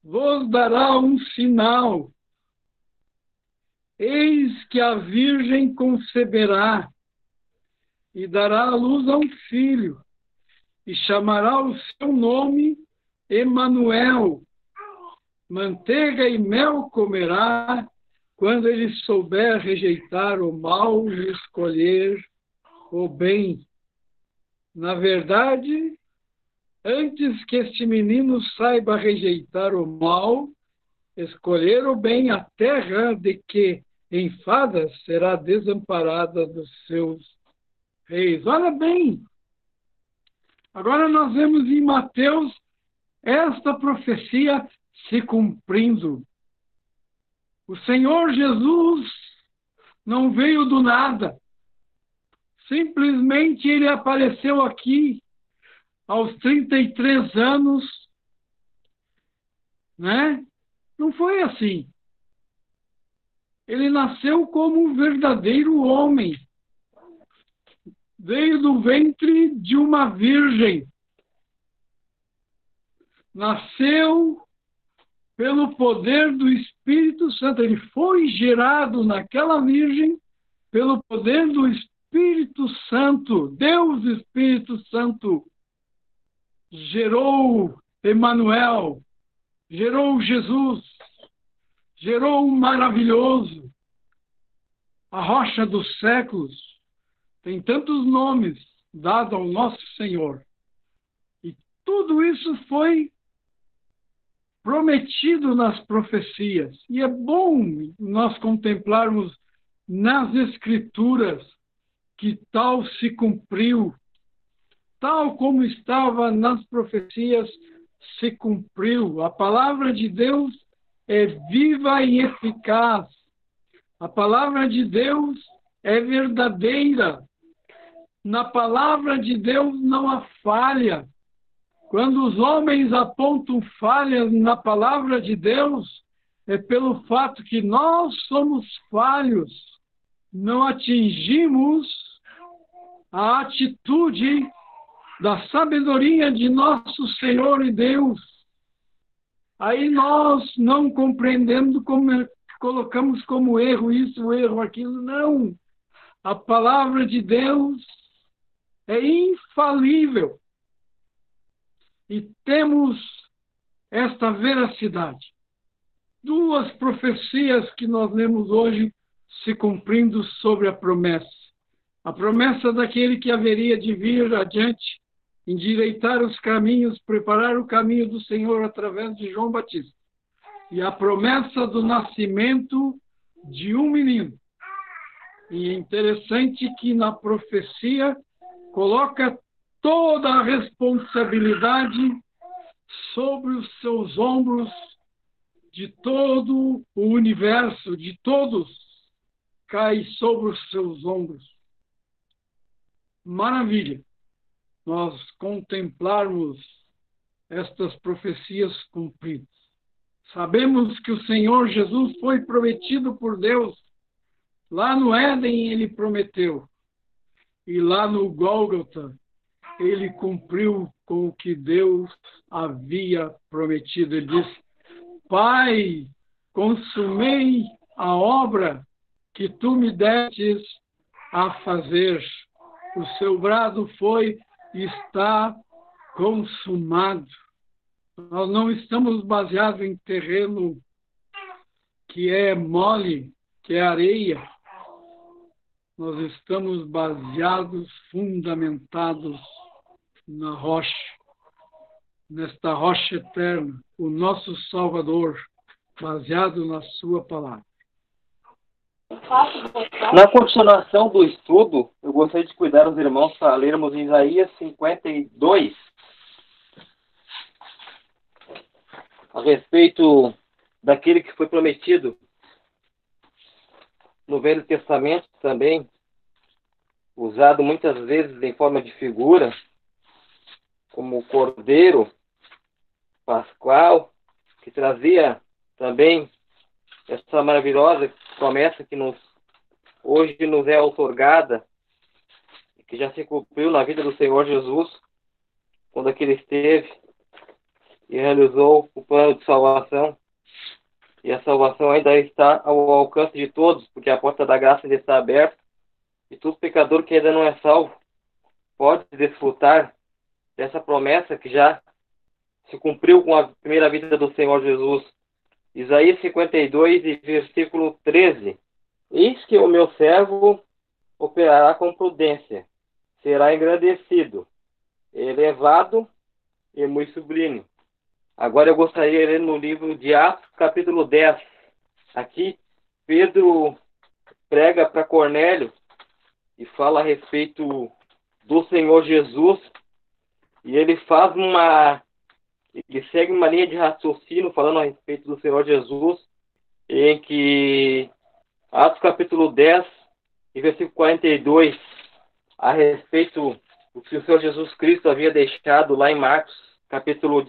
vos dará um sinal. Eis que a Virgem conceberá e dará à luz a um filho, e chamará o seu nome Emanuel. Manteiga e mel comerá, quando ele souber rejeitar o mal e escolher o bem. Na verdade, antes que este menino saiba rejeitar o mal, escolher o bem, a terra de que enfada será desamparada dos seus reis. Olha bem, agora nós vemos em Mateus esta profecia se cumprindo. O Senhor Jesus não veio do nada. Simplesmente ele apareceu aqui aos 33 anos, né? Não foi assim. Ele nasceu como um verdadeiro homem. Veio do ventre de uma virgem. Nasceu pelo poder do Espírito Santo. Ele foi gerado naquela virgem pelo poder do Espírito Santo. Deus Espírito Santo gerou Emanuel, gerou Jesus, gerou o maravilhoso, a rocha dos séculos. Tem tantos nomes dados ao nosso Senhor. E tudo isso foi prometido nas profecias. E é bom nós contemplarmos nas Escrituras que tal se cumpriu, tal como estava nas profecias, se cumpriu. A palavra de Deus é viva e eficaz. A palavra de Deus é verdadeira. Na palavra de Deus não há falha. Quando os homens apontam falhas na palavra de Deus, é pelo fato que nós somos falhos, não atingimos a atitude da sabedoria de nosso Senhor e Deus. Aí nós não compreendendo como colocamos como erro isso, erro aquilo, não. A palavra de Deus é infalível e temos esta veracidade. Duas profecias que nós lemos hoje se cumprindo sobre a promessa. A promessa daquele que haveria de vir adiante, endireitar os caminhos, preparar o caminho do Senhor através de João Batista. E a promessa do nascimento de um menino. E é interessante que na profecia coloca toda a responsabilidade sobre os seus ombros de todo o universo, de todos, cai sobre os seus ombros. Maravilha nós contemplarmos estas profecias cumpridas. Sabemos que o Senhor Jesus foi prometido por Deus. Lá no Éden ele prometeu. E lá no Gólgota ele cumpriu com o que Deus havia prometido. Ele disse: Pai, consumei a obra que tu me destes a fazer. O seu brado foi está consumado. Nós não estamos baseados em terreno que é mole, que é areia. Nós estamos baseados, fundamentados na rocha, nesta rocha eterna, o nosso Salvador, baseado na Sua palavra. Na continuação do estudo, eu gostaria de cuidar os irmãos para lermos Isaías 52, a respeito daquele que foi prometido no Velho Testamento também, usado muitas vezes em forma de figura, como o Cordeiro Pascual, que trazia também essa maravilhosa promessa que nos, hoje nos é otorgada, que já se cumpriu na vida do Senhor Jesus, quando aquele esteve e realizou o plano de salvação. E a salvação ainda está ao alcance de todos, porque a porta da graça ainda está aberta. E todo pecador que ainda não é salvo pode desfrutar dessa promessa que já se cumpriu com a primeira vida do Senhor Jesus. Isaías 52 e versículo 13. Eis que o meu servo operará com prudência, será engrandecido, elevado e muito sublime. Agora eu gostaria de ler no livro de Atos, capítulo 10. Aqui, Pedro prega para Cornélio e fala a respeito do Senhor Jesus. E ele faz uma. Ele segue uma linha de raciocínio falando a respeito do Senhor Jesus, em que Atos capítulo 10 e versículo 42, a respeito do que o Senhor Jesus Cristo havia deixado lá em Marcos capítulo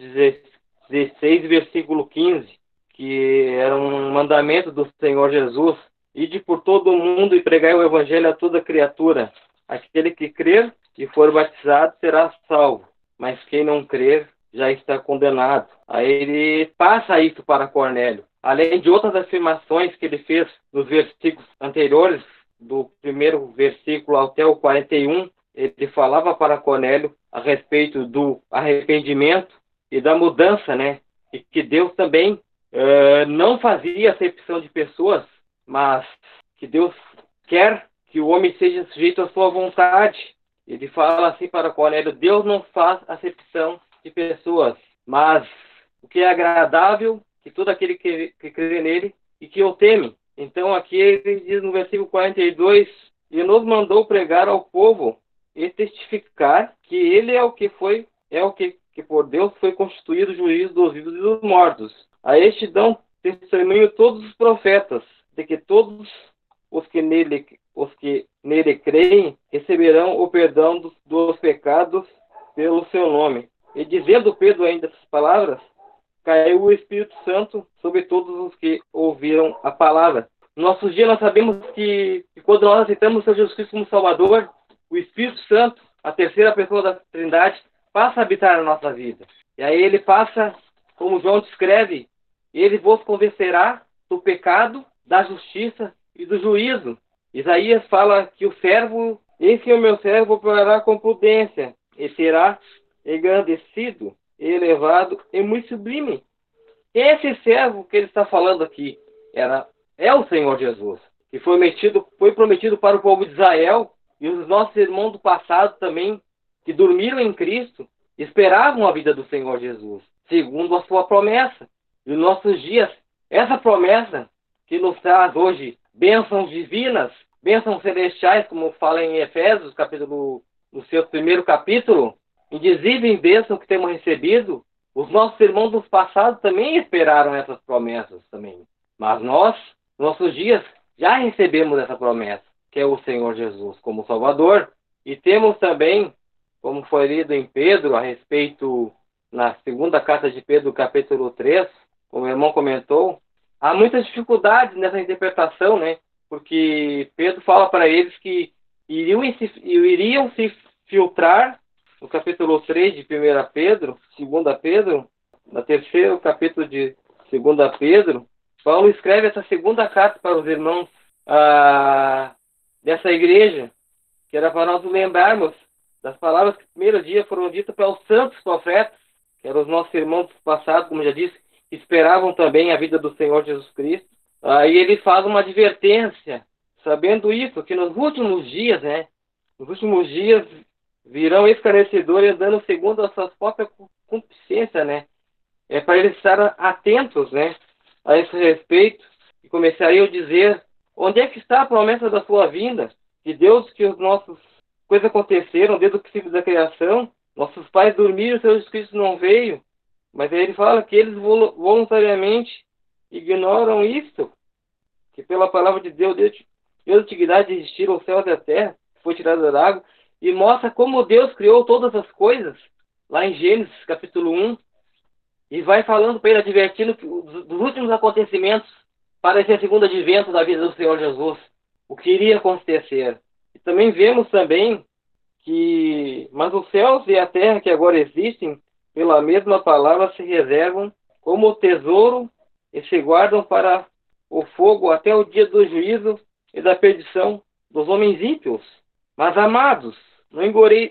16, versículo 15, que era um mandamento do Senhor Jesus, ide por todo o mundo e pregai o evangelho a toda criatura. Aquele que crer e for batizado será salvo, mas quem não crer já está condenado. Aí ele passa isso para Cornélio. Além de outras afirmações que ele fez nos versículos anteriores, do primeiro versículo até o 41, ele falava para Cornélio a respeito do arrependimento e da mudança, né? E que Deus também uh, não fazia acepção de pessoas, mas que Deus quer que o homem seja sujeito à sua vontade. Ele fala assim para Cornélio: Deus não faz acepção de pessoas, mas o que é agradável, que todo aquele que, que crê nele e que o teme. Então aqui ele diz no versículo 42, e nos mandou pregar ao povo e testificar que ele é o que foi, é o que, que por Deus foi constituído juiz dos vivos e dos mortos. A este dão testemunho todos os profetas, de que todos os que nele, os que nele creem receberão o perdão dos, dos pecados pelo seu nome. E dizendo Pedro ainda essas palavras, caiu o Espírito Santo sobre todos os que ouviram a palavra. No nosso dia nós sabemos que, que quando nós aceitamos o Senhor Jesus Cristo como Salvador, o Espírito Santo, a terceira pessoa da Trindade, passa a habitar na nossa vida. E aí ele passa, como João descreve, ele vos convencerá do pecado, da justiça e do juízo. Isaías fala que o servo, esse é o meu servo, operará com prudência e será engrandecido, elevado e muito sublime. Esse servo que ele está falando aqui era é o Senhor Jesus, que foi prometido, foi prometido para o povo de Israel e os nossos irmãos do passado também, que dormiram em Cristo, esperavam a vida do Senhor Jesus, segundo a sua promessa. E nos nossos dias, essa promessa que nos traz hoje bênçãos divinas, bênçãos celestiais, como fala em Efésios, capítulo, no seu primeiro capítulo, indizível bênção que temos recebido, os nossos irmãos dos passados também esperaram essas promessas também. Mas nós, nossos dias, já recebemos essa promessa que é o Senhor Jesus como Salvador. E temos também, como foi lido em Pedro, a respeito, na segunda carta de Pedro, capítulo 3, como o irmão comentou, há muitas dificuldades nessa interpretação, né? Porque Pedro fala para eles que iriam se, iriam se filtrar, no capítulo 3 de 1 Pedro, 2 Pedro, no terceiro capítulo de 2 Pedro, Paulo escreve essa segunda carta para os irmãos ah, dessa igreja, que era para nós lembrarmos das palavras que no primeiro dia foram ditas para os santos profetas, que eram os nossos irmãos do passado, como já disse, esperavam também a vida do Senhor Jesus Cristo. Aí ele faz uma advertência, sabendo isso, que nos últimos dias, né, nos últimos dias virão esclarecedores dando segundo a sua própria concupiscência, né, é para eles estarem atentos, né, a esse respeito, e começariam a dizer Onde é que está a promessa da sua vinda? De Deus que os nossos coisas aconteceram desde o princípio da criação. Nossos pais dormiram, seu Jesus Cristo não veio. Mas aí ele fala que eles voluntariamente ignoram isto, que pela palavra de Deus, Deus, Deus antiguidade existiram o céu e a terra, foi tirada da água, e mostra como Deus criou todas as coisas, lá em Gênesis capítulo 1, e vai falando para ele, advertindo dos últimos acontecimentos para esse segundo advento da vida do Senhor Jesus, o que iria acontecer. E também vemos também que, mas os céus e a terra que agora existem, pela mesma palavra se reservam como tesouro e se guardam para o fogo até o dia do juízo e da perdição dos homens ímpios. Mas, amados, não,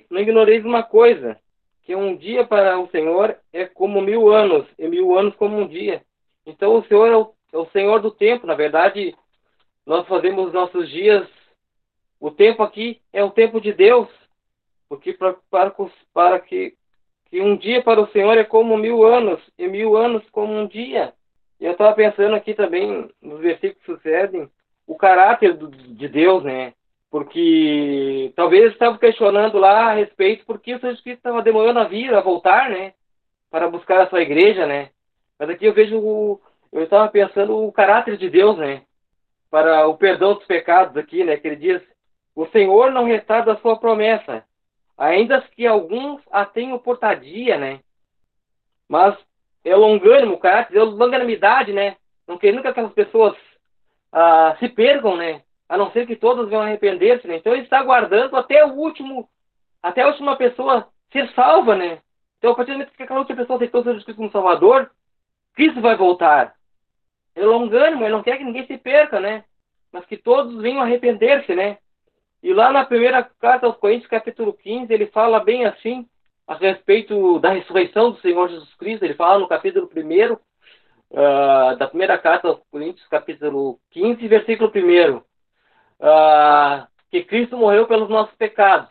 não ignoreis uma coisa, que um dia para o Senhor é como mil anos, e mil anos como um dia. Então o Senhor é o, é o Senhor do tempo. Na verdade, nós fazemos nossos dias. O tempo aqui é o tempo de Deus, porque para, para, para que, que um dia para o Senhor é como mil anos e mil anos como um dia. E eu estava pensando aqui também nos versículos que sucedem o caráter do, de Deus, né? Porque talvez eles estavam questionando lá a respeito porque o Jesus Cristo estava demorando a vir, a voltar, né? Para buscar a sua igreja, né? Mas aqui eu vejo, o, eu estava pensando o caráter de Deus, né? Para o perdão dos pecados aqui, né? Que ele diz, o Senhor não retarda a sua promessa, ainda que alguns a tenham portadia, né? Mas é longânimo, o caráter, é longanimidade, né? Não querendo que aquelas pessoas ah, se percam, né? A não ser que todas venham arrepender-se, né? Então ele está aguardando até o último, até a última pessoa ser salva, né? Então, a partir do momento que aquela última pessoa aceitou Jesus Cristo como Salvador, Cristo vai voltar. Ele é longânimo, ele não quer que ninguém se perca, né? Mas que todos venham arrepender-se, né? E lá na primeira carta aos Coríntios, capítulo 15, ele fala bem assim, a respeito da ressurreição do Senhor Jesus Cristo. Ele fala no capítulo 1 uh, da primeira carta aos Coríntios, capítulo 15, versículo 1, uh, ah, que Cristo morreu pelos nossos pecados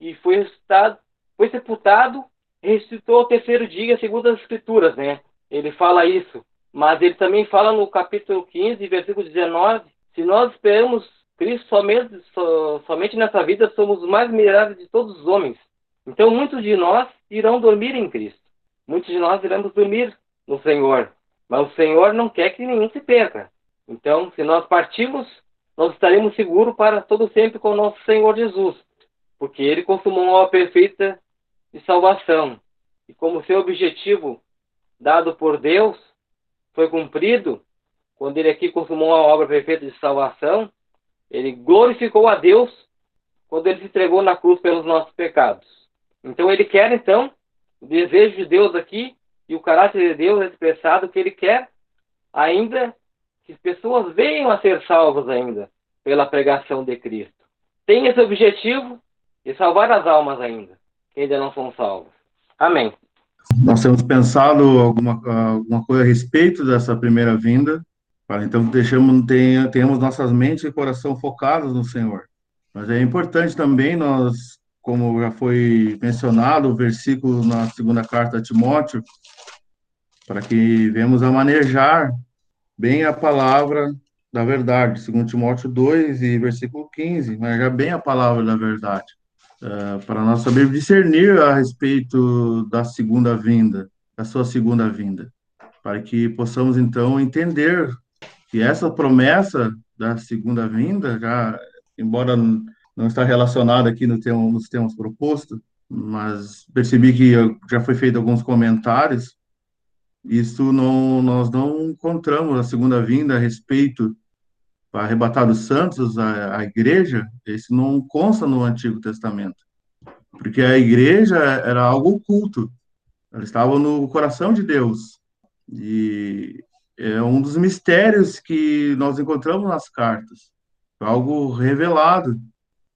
e foi ressuscitado, foi sepultado e ressuscitou ao terceiro dia, segundo as Escrituras, né? Ele fala isso. Mas ele também fala no capítulo 15, versículo 19, se nós esperamos Cristo somente, so, somente nessa vida, somos os mais miseráveis de todos os homens. Então, muitos de nós irão dormir em Cristo. Muitos de nós iremos dormir no Senhor. Mas o Senhor não quer que nenhum se perca. Então, se nós partirmos, nós estaremos seguros para todo sempre com o nosso Senhor Jesus, porque Ele consumou uma obra perfeita de salvação. E como seu objetivo dado por Deus foi cumprido, quando Ele aqui consumou uma obra perfeita de salvação, Ele glorificou a Deus quando Ele se entregou na cruz pelos nossos pecados. Então Ele quer, então, o desejo de Deus aqui e o caráter de Deus é expressado que Ele quer ainda que pessoas venham a ser salvas ainda pela pregação de Cristo. Tem esse objetivo de salvar as almas ainda, que ainda não são salvas. Amém. Nós temos pensado alguma, alguma coisa a respeito dessa primeira vinda, para então deixamos, tenhamos nossas mentes e coração focados no Senhor. Mas é importante também nós, como já foi mencionado, o versículo na segunda carta a Timóteo, para que venhamos a manejar bem a palavra da verdade, segundo Timóteo 2 e versículo 15, manejar bem a palavra da verdade, uh, para nós saber discernir a respeito da segunda vinda, da sua segunda vinda, para que possamos então entender que essa promessa da segunda vinda, já, embora não está relacionada aqui no nos temas propostos, mas percebi que já foi feito alguns comentários isso não, nós não encontramos a segunda vinda a respeito para arrebatar os santos, a, a igreja, isso não consta no Antigo Testamento. Porque a igreja era algo oculto, ela estava no coração de Deus. E é um dos mistérios que nós encontramos nas cartas, algo revelado.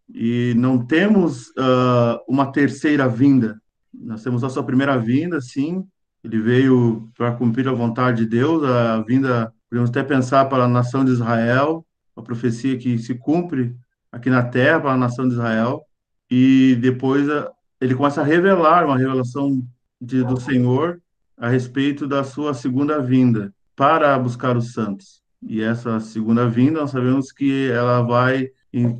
E não temos uh, uma terceira vinda. Nós temos a sua primeira vinda, sim, ele veio para cumprir a vontade de Deus, a vinda, podemos até pensar para a nação de Israel, a profecia que se cumpre aqui na terra para a nação de Israel, e depois eh, ele começa a revelar uma revelação de, do Senhor a respeito da sua segunda vinda para buscar os santos. E essa segunda vinda, nós sabemos que ela vai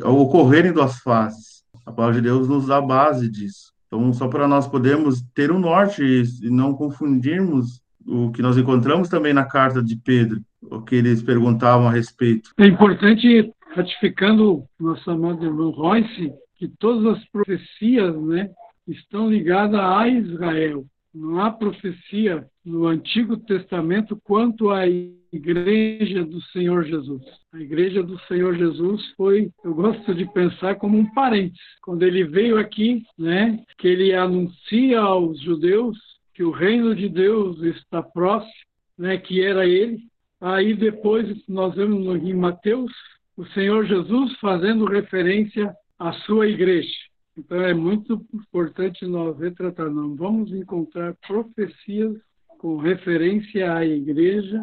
ocorrer em duas fases. A palavra de Deus nos dá base disso. Então, só para nós podermos ter um norte e não confundirmos o que nós encontramos também na carta de Pedro, o que eles perguntavam a respeito. É importante, ratificando nosso amado irmão Royce, que todas as profecias né, estão ligadas a Israel. Não há profecia no Antigo Testamento quanto à Igreja do Senhor Jesus. A Igreja do Senhor Jesus foi, eu gosto de pensar como um parente. Quando ele veio aqui, né, que ele anuncia aos judeus que o reino de Deus está próximo, né, que era ele. Aí depois nós vemos em Mateus o Senhor Jesus fazendo referência à sua igreja. Então é muito importante nós retratar, não vamos encontrar profecias com referência à igreja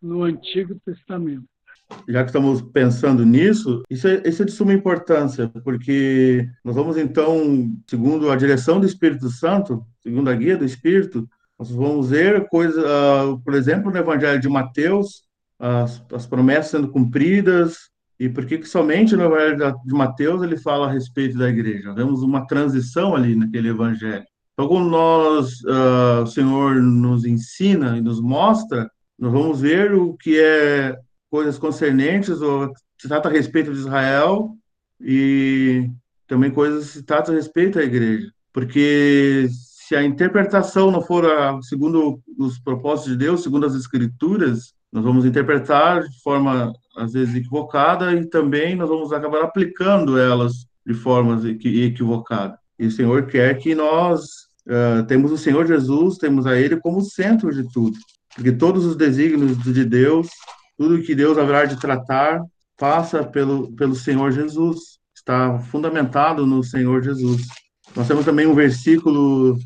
no Antigo Testamento. Já que estamos pensando nisso, isso é, isso é de suma importância, porque nós vamos então, segundo a direção do Espírito Santo, segundo a guia do Espírito, nós vamos ver coisas, uh, por exemplo, no Evangelho de Mateus, as, as promessas sendo cumpridas, e por que somente no Evangelho de Mateus ele fala a respeito da igreja? Vemos uma transição ali naquele Evangelho. Então, quando nós, uh, o Senhor nos ensina e nos mostra, nós vamos ver o que é coisas concernentes, ou se trata a respeito de Israel, e também coisas se trata a respeito à igreja. Porque se a interpretação não for a, segundo os propósitos de Deus, segundo as Escrituras, nós vamos interpretar de forma, às vezes, equivocada e também nós vamos acabar aplicando elas de forma equivocada. E o Senhor quer que nós uh, temos o Senhor Jesus, temos a Ele como centro de tudo. Porque todos os desígnios de Deus tudo que Deus haverá de tratar passa pelo, pelo Senhor Jesus, está fundamentado no Senhor Jesus. Nós temos também um versículo,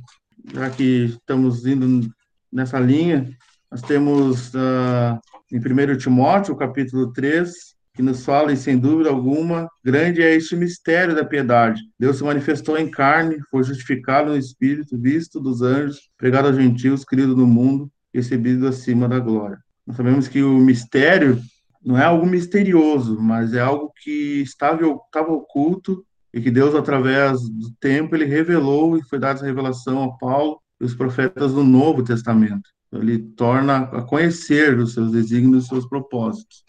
já que estamos indo nessa linha, nós temos uh, em 1 Timóteo, capítulo 3, que nos fala, e sem dúvida alguma, grande é este mistério da piedade. Deus se manifestou em carne, foi justificado no Espírito, visto dos anjos, pregado aos gentios, querido no mundo, recebido acima da glória. Nós sabemos que o mistério não é algo misterioso, mas é algo que estava, estava oculto e que Deus, através do tempo, ele revelou e foi dada essa revelação a Paulo e os profetas do Novo Testamento. Ele torna a conhecer os seus desígnios os seus propósitos.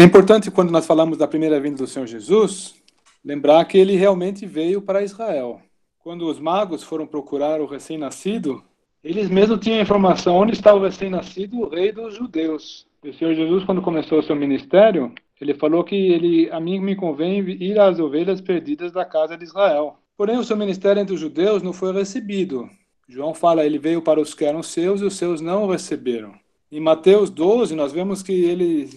É importante, quando nós falamos da primeira vinda do Senhor Jesus, lembrar que ele realmente veio para Israel. Quando os magos foram procurar o recém-nascido, eles mesmos tinham informação onde estava o recém-nascido, o rei dos judeus. O Senhor Jesus, quando começou o seu ministério, ele falou que ele, a mim me convém ir às ovelhas perdidas da casa de Israel. Porém, o seu ministério entre os judeus não foi recebido. João fala, ele veio para os que eram seus e os seus não o receberam. Em Mateus 12, nós vemos que ele,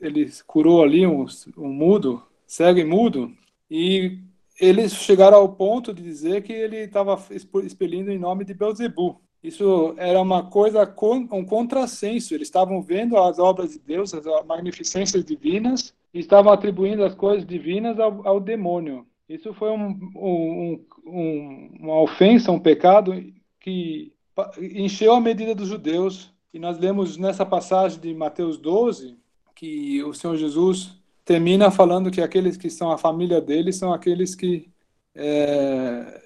ele curou ali um, um mudo, cego e mudo, e eles chegaram ao ponto de dizer que ele estava expelindo em nome de Belzebu. Isso era uma coisa, um contrassenso. Eles estavam vendo as obras de Deus, as magnificências divinas, e estavam atribuindo as coisas divinas ao, ao demônio. Isso foi um, um, um, uma ofensa, um pecado que encheu a medida dos judeus. E nós lemos nessa passagem de Mateus 12 que o Senhor Jesus termina falando que aqueles que são a família dele são aqueles que é,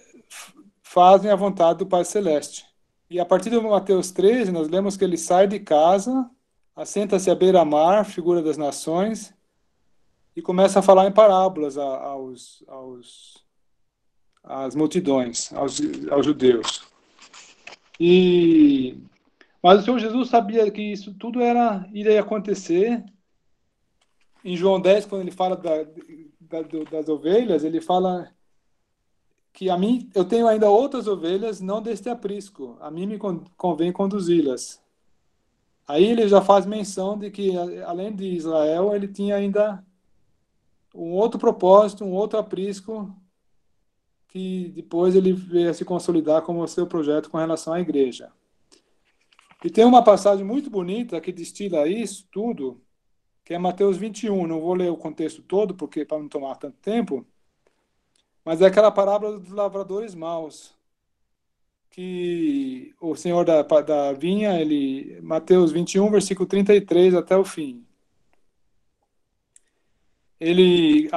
fazem a vontade do Pai Celeste. E a partir do Mateus 13, nós lemos que ele sai de casa, assenta-se à beira-mar, figura das nações, e começa a falar em parábolas aos, aos, às multidões, aos, aos judeus. E, mas o Senhor Jesus sabia que isso tudo era iria acontecer. Em João 10, quando ele fala da, da, das ovelhas, ele fala que a mim eu tenho ainda outras ovelhas, não deste aprisco. A mim me convém conduzi-las. Aí ele já faz menção de que além de Israel, ele tinha ainda um outro propósito, um outro aprisco que depois ele veio a se consolidar como seu projeto com relação à igreja. E tem uma passagem muito bonita que destila isso tudo, que é Mateus 21. Não vou ler o contexto todo, porque para não tomar tanto tempo, mas é aquela parábola dos lavradores maus. Que o Senhor da, da vinha, ele, Mateus 21, versículo 33 até o fim. Ele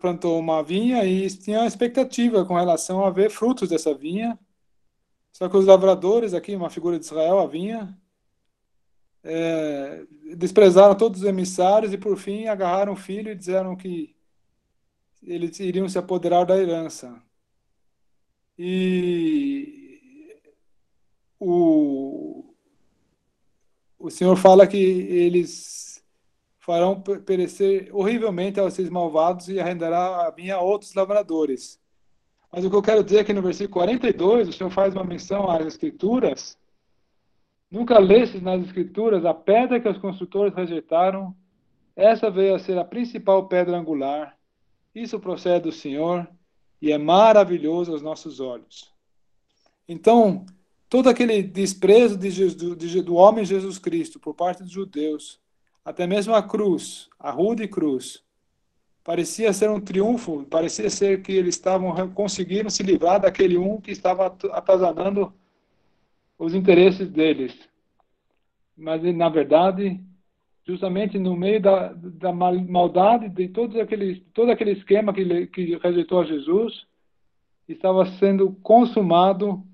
plantou uma vinha e tinha expectativa com relação a ver frutos dessa vinha. Só que os lavradores, aqui, uma figura de Israel, a vinha, é, desprezaram todos os emissários e, por fim, agarraram o filho e disseram que eles iriam se apoderar da herança. E o, o Senhor fala que eles farão perecer horrivelmente aos seus malvados e arrendará a vinha a outros lavradores. Mas o que eu quero dizer é que no versículo 42, o Senhor faz uma menção às Escrituras. Nunca lestes nas Escrituras a pedra que os construtores rejeitaram, essa veio a ser a principal pedra angular. Isso procede do Senhor e é maravilhoso aos nossos olhos. Então, todo aquele desprezo de Jesus, de, do homem Jesus Cristo por parte dos judeus, até mesmo a cruz, a rude cruz, parecia ser um triunfo, parecia ser que eles estavam conseguindo se livrar daquele um que estava atazanando os interesses deles. Mas, na verdade, justamente no meio da, da maldade de todos aqueles, todo aquele esquema que, que rejeitou a Jesus, estava sendo consumado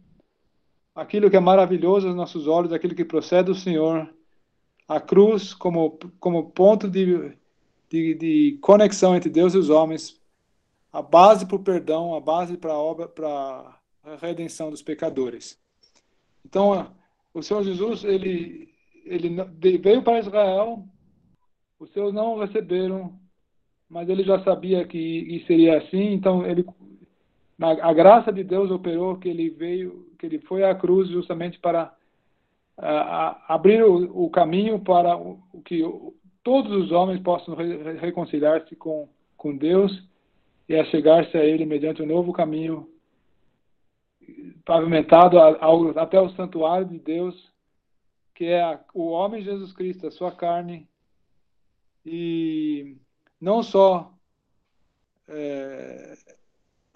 aquilo que é maravilhoso aos nossos olhos, aquilo que procede do Senhor, a cruz como, como ponto de, de, de conexão entre Deus e os homens, a base para o perdão, a base para a obra, para a redenção dos pecadores. Então, o Senhor Jesus, ele, ele veio para Israel, os seus não o receberam, mas ele já sabia que seria assim, então ele a graça de Deus operou que ele veio, que ele foi à cruz justamente para abrir o, o, caminho para o, que todos os homens possam re, reconciliar-se com, com Deus e a chegar-se a Ele mediante um novo caminho pavimentado ao, até o santuário de Deus, que é a, o homem Jesus Cristo, a sua carne, e não só é,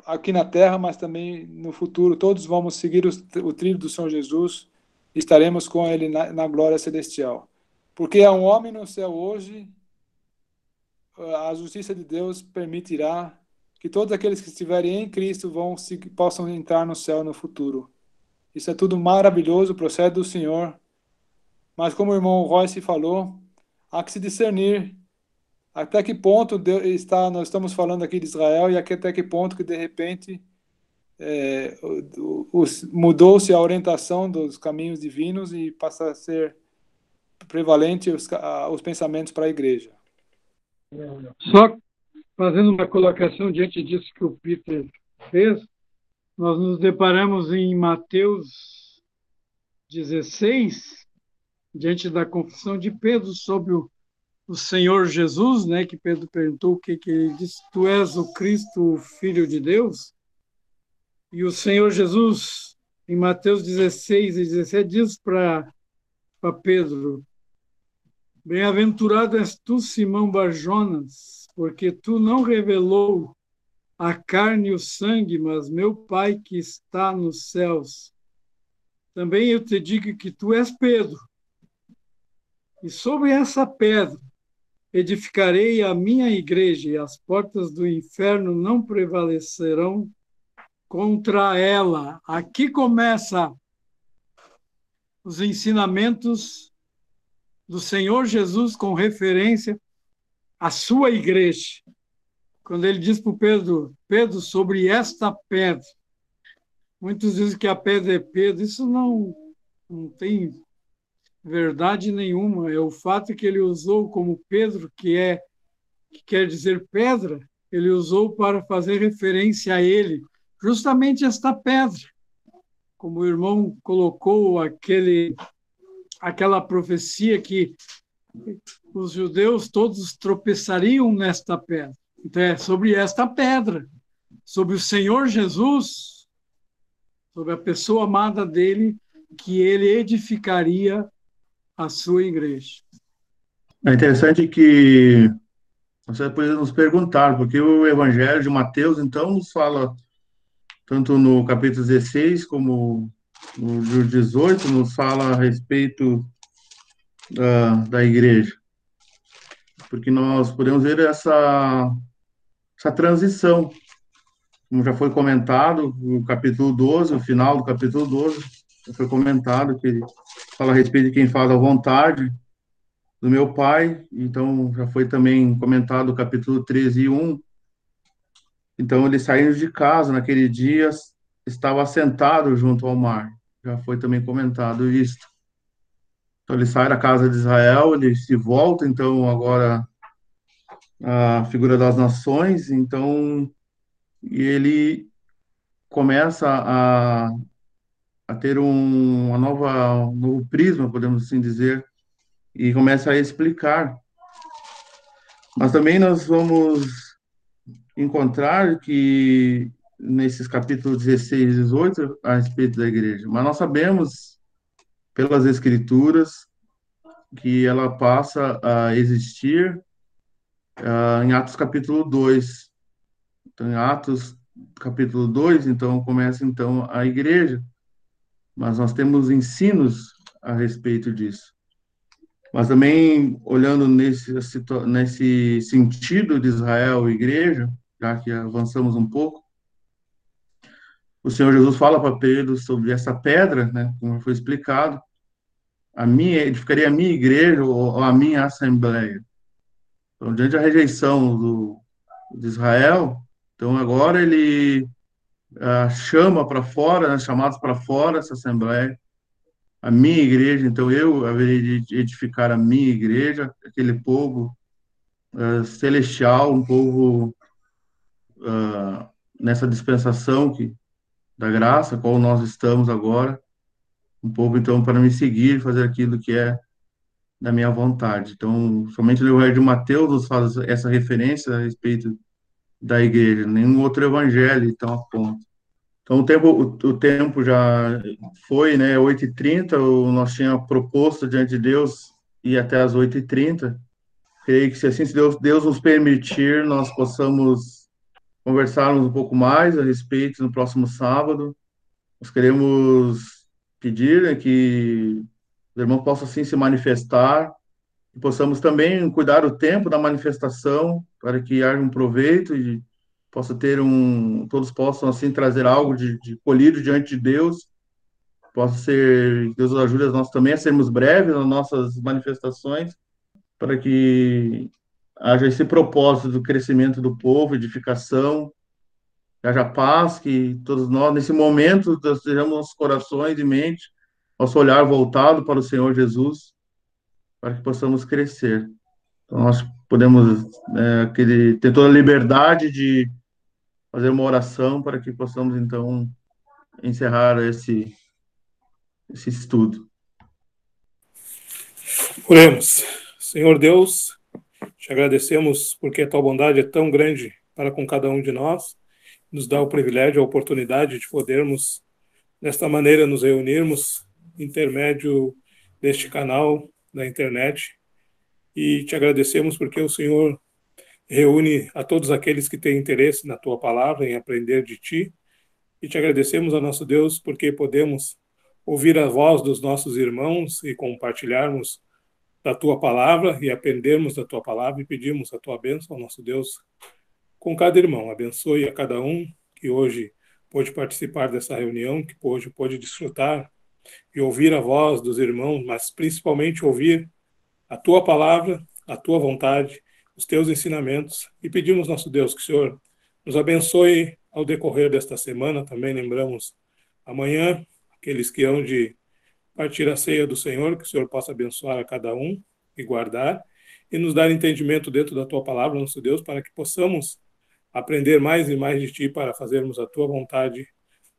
aqui na terra, mas também no futuro. Todos vamos seguir o, o trilho do Senhor Jesus estaremos com Ele na, na glória celestial. Porque há um homem no céu hoje, a justiça de Deus permitirá que todos aqueles que estiverem em Cristo vão possam entrar no céu no futuro. Isso é tudo maravilhoso, procede do Senhor. Mas como o irmão Royce falou, há que se discernir até que ponto está nós estamos falando aqui de Israel e até que ponto que de repente é, mudou-se a orientação dos caminhos divinos e passa a ser prevalente os, os pensamentos para a igreja. Só fazendo uma colocação diante disso que o Peter fez, nós nos deparamos em Mateus 16, diante da confissão de Pedro sobre o o Senhor Jesus, né, que Pedro perguntou o que, que ele disse, tu és o Cristo, o Filho de Deus? E o Senhor Jesus, em Mateus 16 e 17, diz para Pedro, Bem-aventurado és tu, Simão Barjonas, porque tu não revelou a carne e o sangue, mas meu Pai que está nos céus. Também eu te digo que tu és Pedro, e sobre essa pedra edificarei a minha igreja e as portas do inferno não prevalecerão contra ela. Aqui começa os ensinamentos do Senhor Jesus com referência à sua igreja. Quando ele diz para o Pedro, Pedro, sobre esta pedra. Muitos dizem que a pedra é Pedro. Isso não, não tem verdade nenhuma. É o fato que ele usou como Pedro, que é que quer dizer pedra, ele usou para fazer referência a ele, justamente esta pedra. Como o irmão colocou aquele aquela profecia que os judeus todos tropeçariam nesta pedra. Então é sobre esta pedra, sobre o Senhor Jesus, sobre a pessoa amada dele, que ele edificaria a sua igreja. É interessante que você pode nos perguntar, porque o Evangelho de Mateus, então, nos fala, tanto no capítulo 16 como no 18, nos fala a respeito da, da igreja. Porque nós podemos ver essa, essa transição, como já foi comentado, no capítulo 12, o final do capítulo 12, já foi comentado que fala a respeito de quem faz a vontade do meu pai, então já foi também comentado o capítulo 13 e 1. Então ele saindo de casa naquele dia, estava sentado junto ao mar. Já foi também comentado isto. Então ele sai da casa de Israel, ele se volta então agora a figura das nações, então e ele começa a a ter um, uma nova, um novo prisma, podemos assim dizer, e começa a explicar. Mas também nós vamos encontrar que nesses capítulos 16 e 18 a respeito da igreja, mas nós sabemos pelas escrituras que ela passa a existir uh, em Atos capítulo 2. Então, em Atos capítulo 2, então começa então a igreja. Mas nós temos ensinos a respeito disso. Mas também olhando nesse nesse sentido de Israel e igreja, já que avançamos um pouco, o Senhor Jesus fala para Pedro sobre essa pedra, né, como foi explicado, a minha, edificaria a minha igreja ou a minha assembleia. Então, diante da rejeição do, de Israel, então agora ele uh, chama para fora, né, chamados para fora essa assembleia, a minha igreja, então eu haveria de edificar a minha igreja, aquele povo uh, celestial, um povo uh, nessa dispensação que, da graça, qual nós estamos agora, um povo, então, para me seguir, fazer aquilo que é da minha vontade. Então, somente o Evangelho de Mateus nos faz essa referência a respeito da igreja, nenhum outro evangelho então aponta. Então, o tempo, o, o tempo já foi, né, 8h30, nós tínhamos proposto diante de Deus ir até as 8h30. Creio que, se assim se Deus, Deus nos permitir, nós possamos conversarmos um pouco mais a respeito no próximo sábado. Nós queremos pedir né, que os irmãos possam assim se manifestar, e possamos também cuidar o tempo da manifestação para que haja um proveito e possa ter um, todos possam assim trazer algo de, de colhido diante de Deus, possa ser, Deus ajude nós também a sermos breves nas nossas manifestações, para que haja esse propósito do crescimento do povo, edificação, haja paz, que todos nós, nesse momento, sejamos nossos corações e mente, nosso olhar voltado para o Senhor Jesus, para que possamos crescer. Então, nós podemos é, ter toda a liberdade de fazer uma oração para que possamos, então, encerrar esse, esse estudo. Oremos. Senhor Deus, te agradecemos porque a tua bondade é tão grande para com cada um de nós nos dá o privilégio, a oportunidade de podermos, desta maneira, nos reunirmos, intermédio deste canal da internet. E te agradecemos porque o Senhor reúne a todos aqueles que têm interesse na tua palavra, em aprender de ti. E te agradecemos, a nosso Deus, porque podemos ouvir a voz dos nossos irmãos e compartilharmos da tua palavra e aprendermos da tua palavra e pedimos a tua bênção, nosso Deus, com cada irmão. Abençoe a cada um que hoje pôde participar dessa reunião, que hoje pôde desfrutar e ouvir a voz dos irmãos, mas principalmente ouvir a tua palavra, a tua vontade, os teus ensinamentos. E pedimos, nosso Deus, que o Senhor nos abençoe ao decorrer desta semana. Também lembramos amanhã aqueles que hão de partir a ceia do Senhor, que o Senhor possa abençoar a cada um e guardar e nos dar entendimento dentro da tua palavra, nosso Deus, para que possamos aprender mais e mais de ti para fazermos a tua vontade,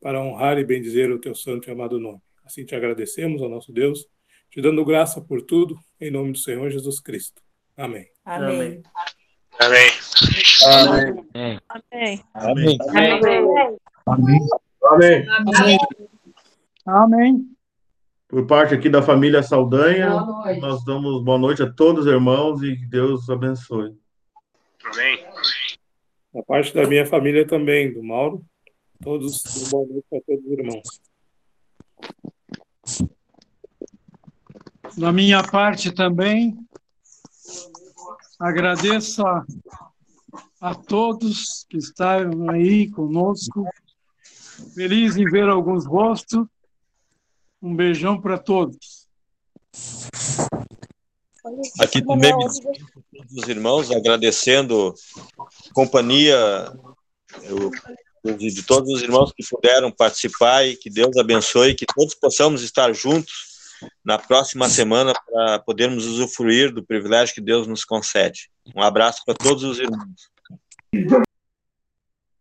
para honrar e bendizer o teu santo e amado nome. Assim te agradecemos, ó nosso Deus, te dando graça por tudo, em nome do Senhor Jesus Cristo. Amém. Amém. Amém. Amém. Amém. Amém. Amém. Amém. Amém. Amém. Por parte aqui da família Saldanha, nós damos boa noite a todos os irmãos e que Deus os abençoe. Amém. Da parte da minha família também, do Mauro, todos, boa noite a todos os irmãos. Da minha parte também, agradeço a, a todos que estão aí conosco. Feliz em ver alguns rostos. Um beijão para todos. Aqui também me todos os irmãos, agradecendo a companhia eu, de, de todos os irmãos que puderam participar e que Deus abençoe, que todos possamos estar juntos na próxima semana para podermos usufruir do privilégio que Deus nos concede. Um abraço para todos os irmãos.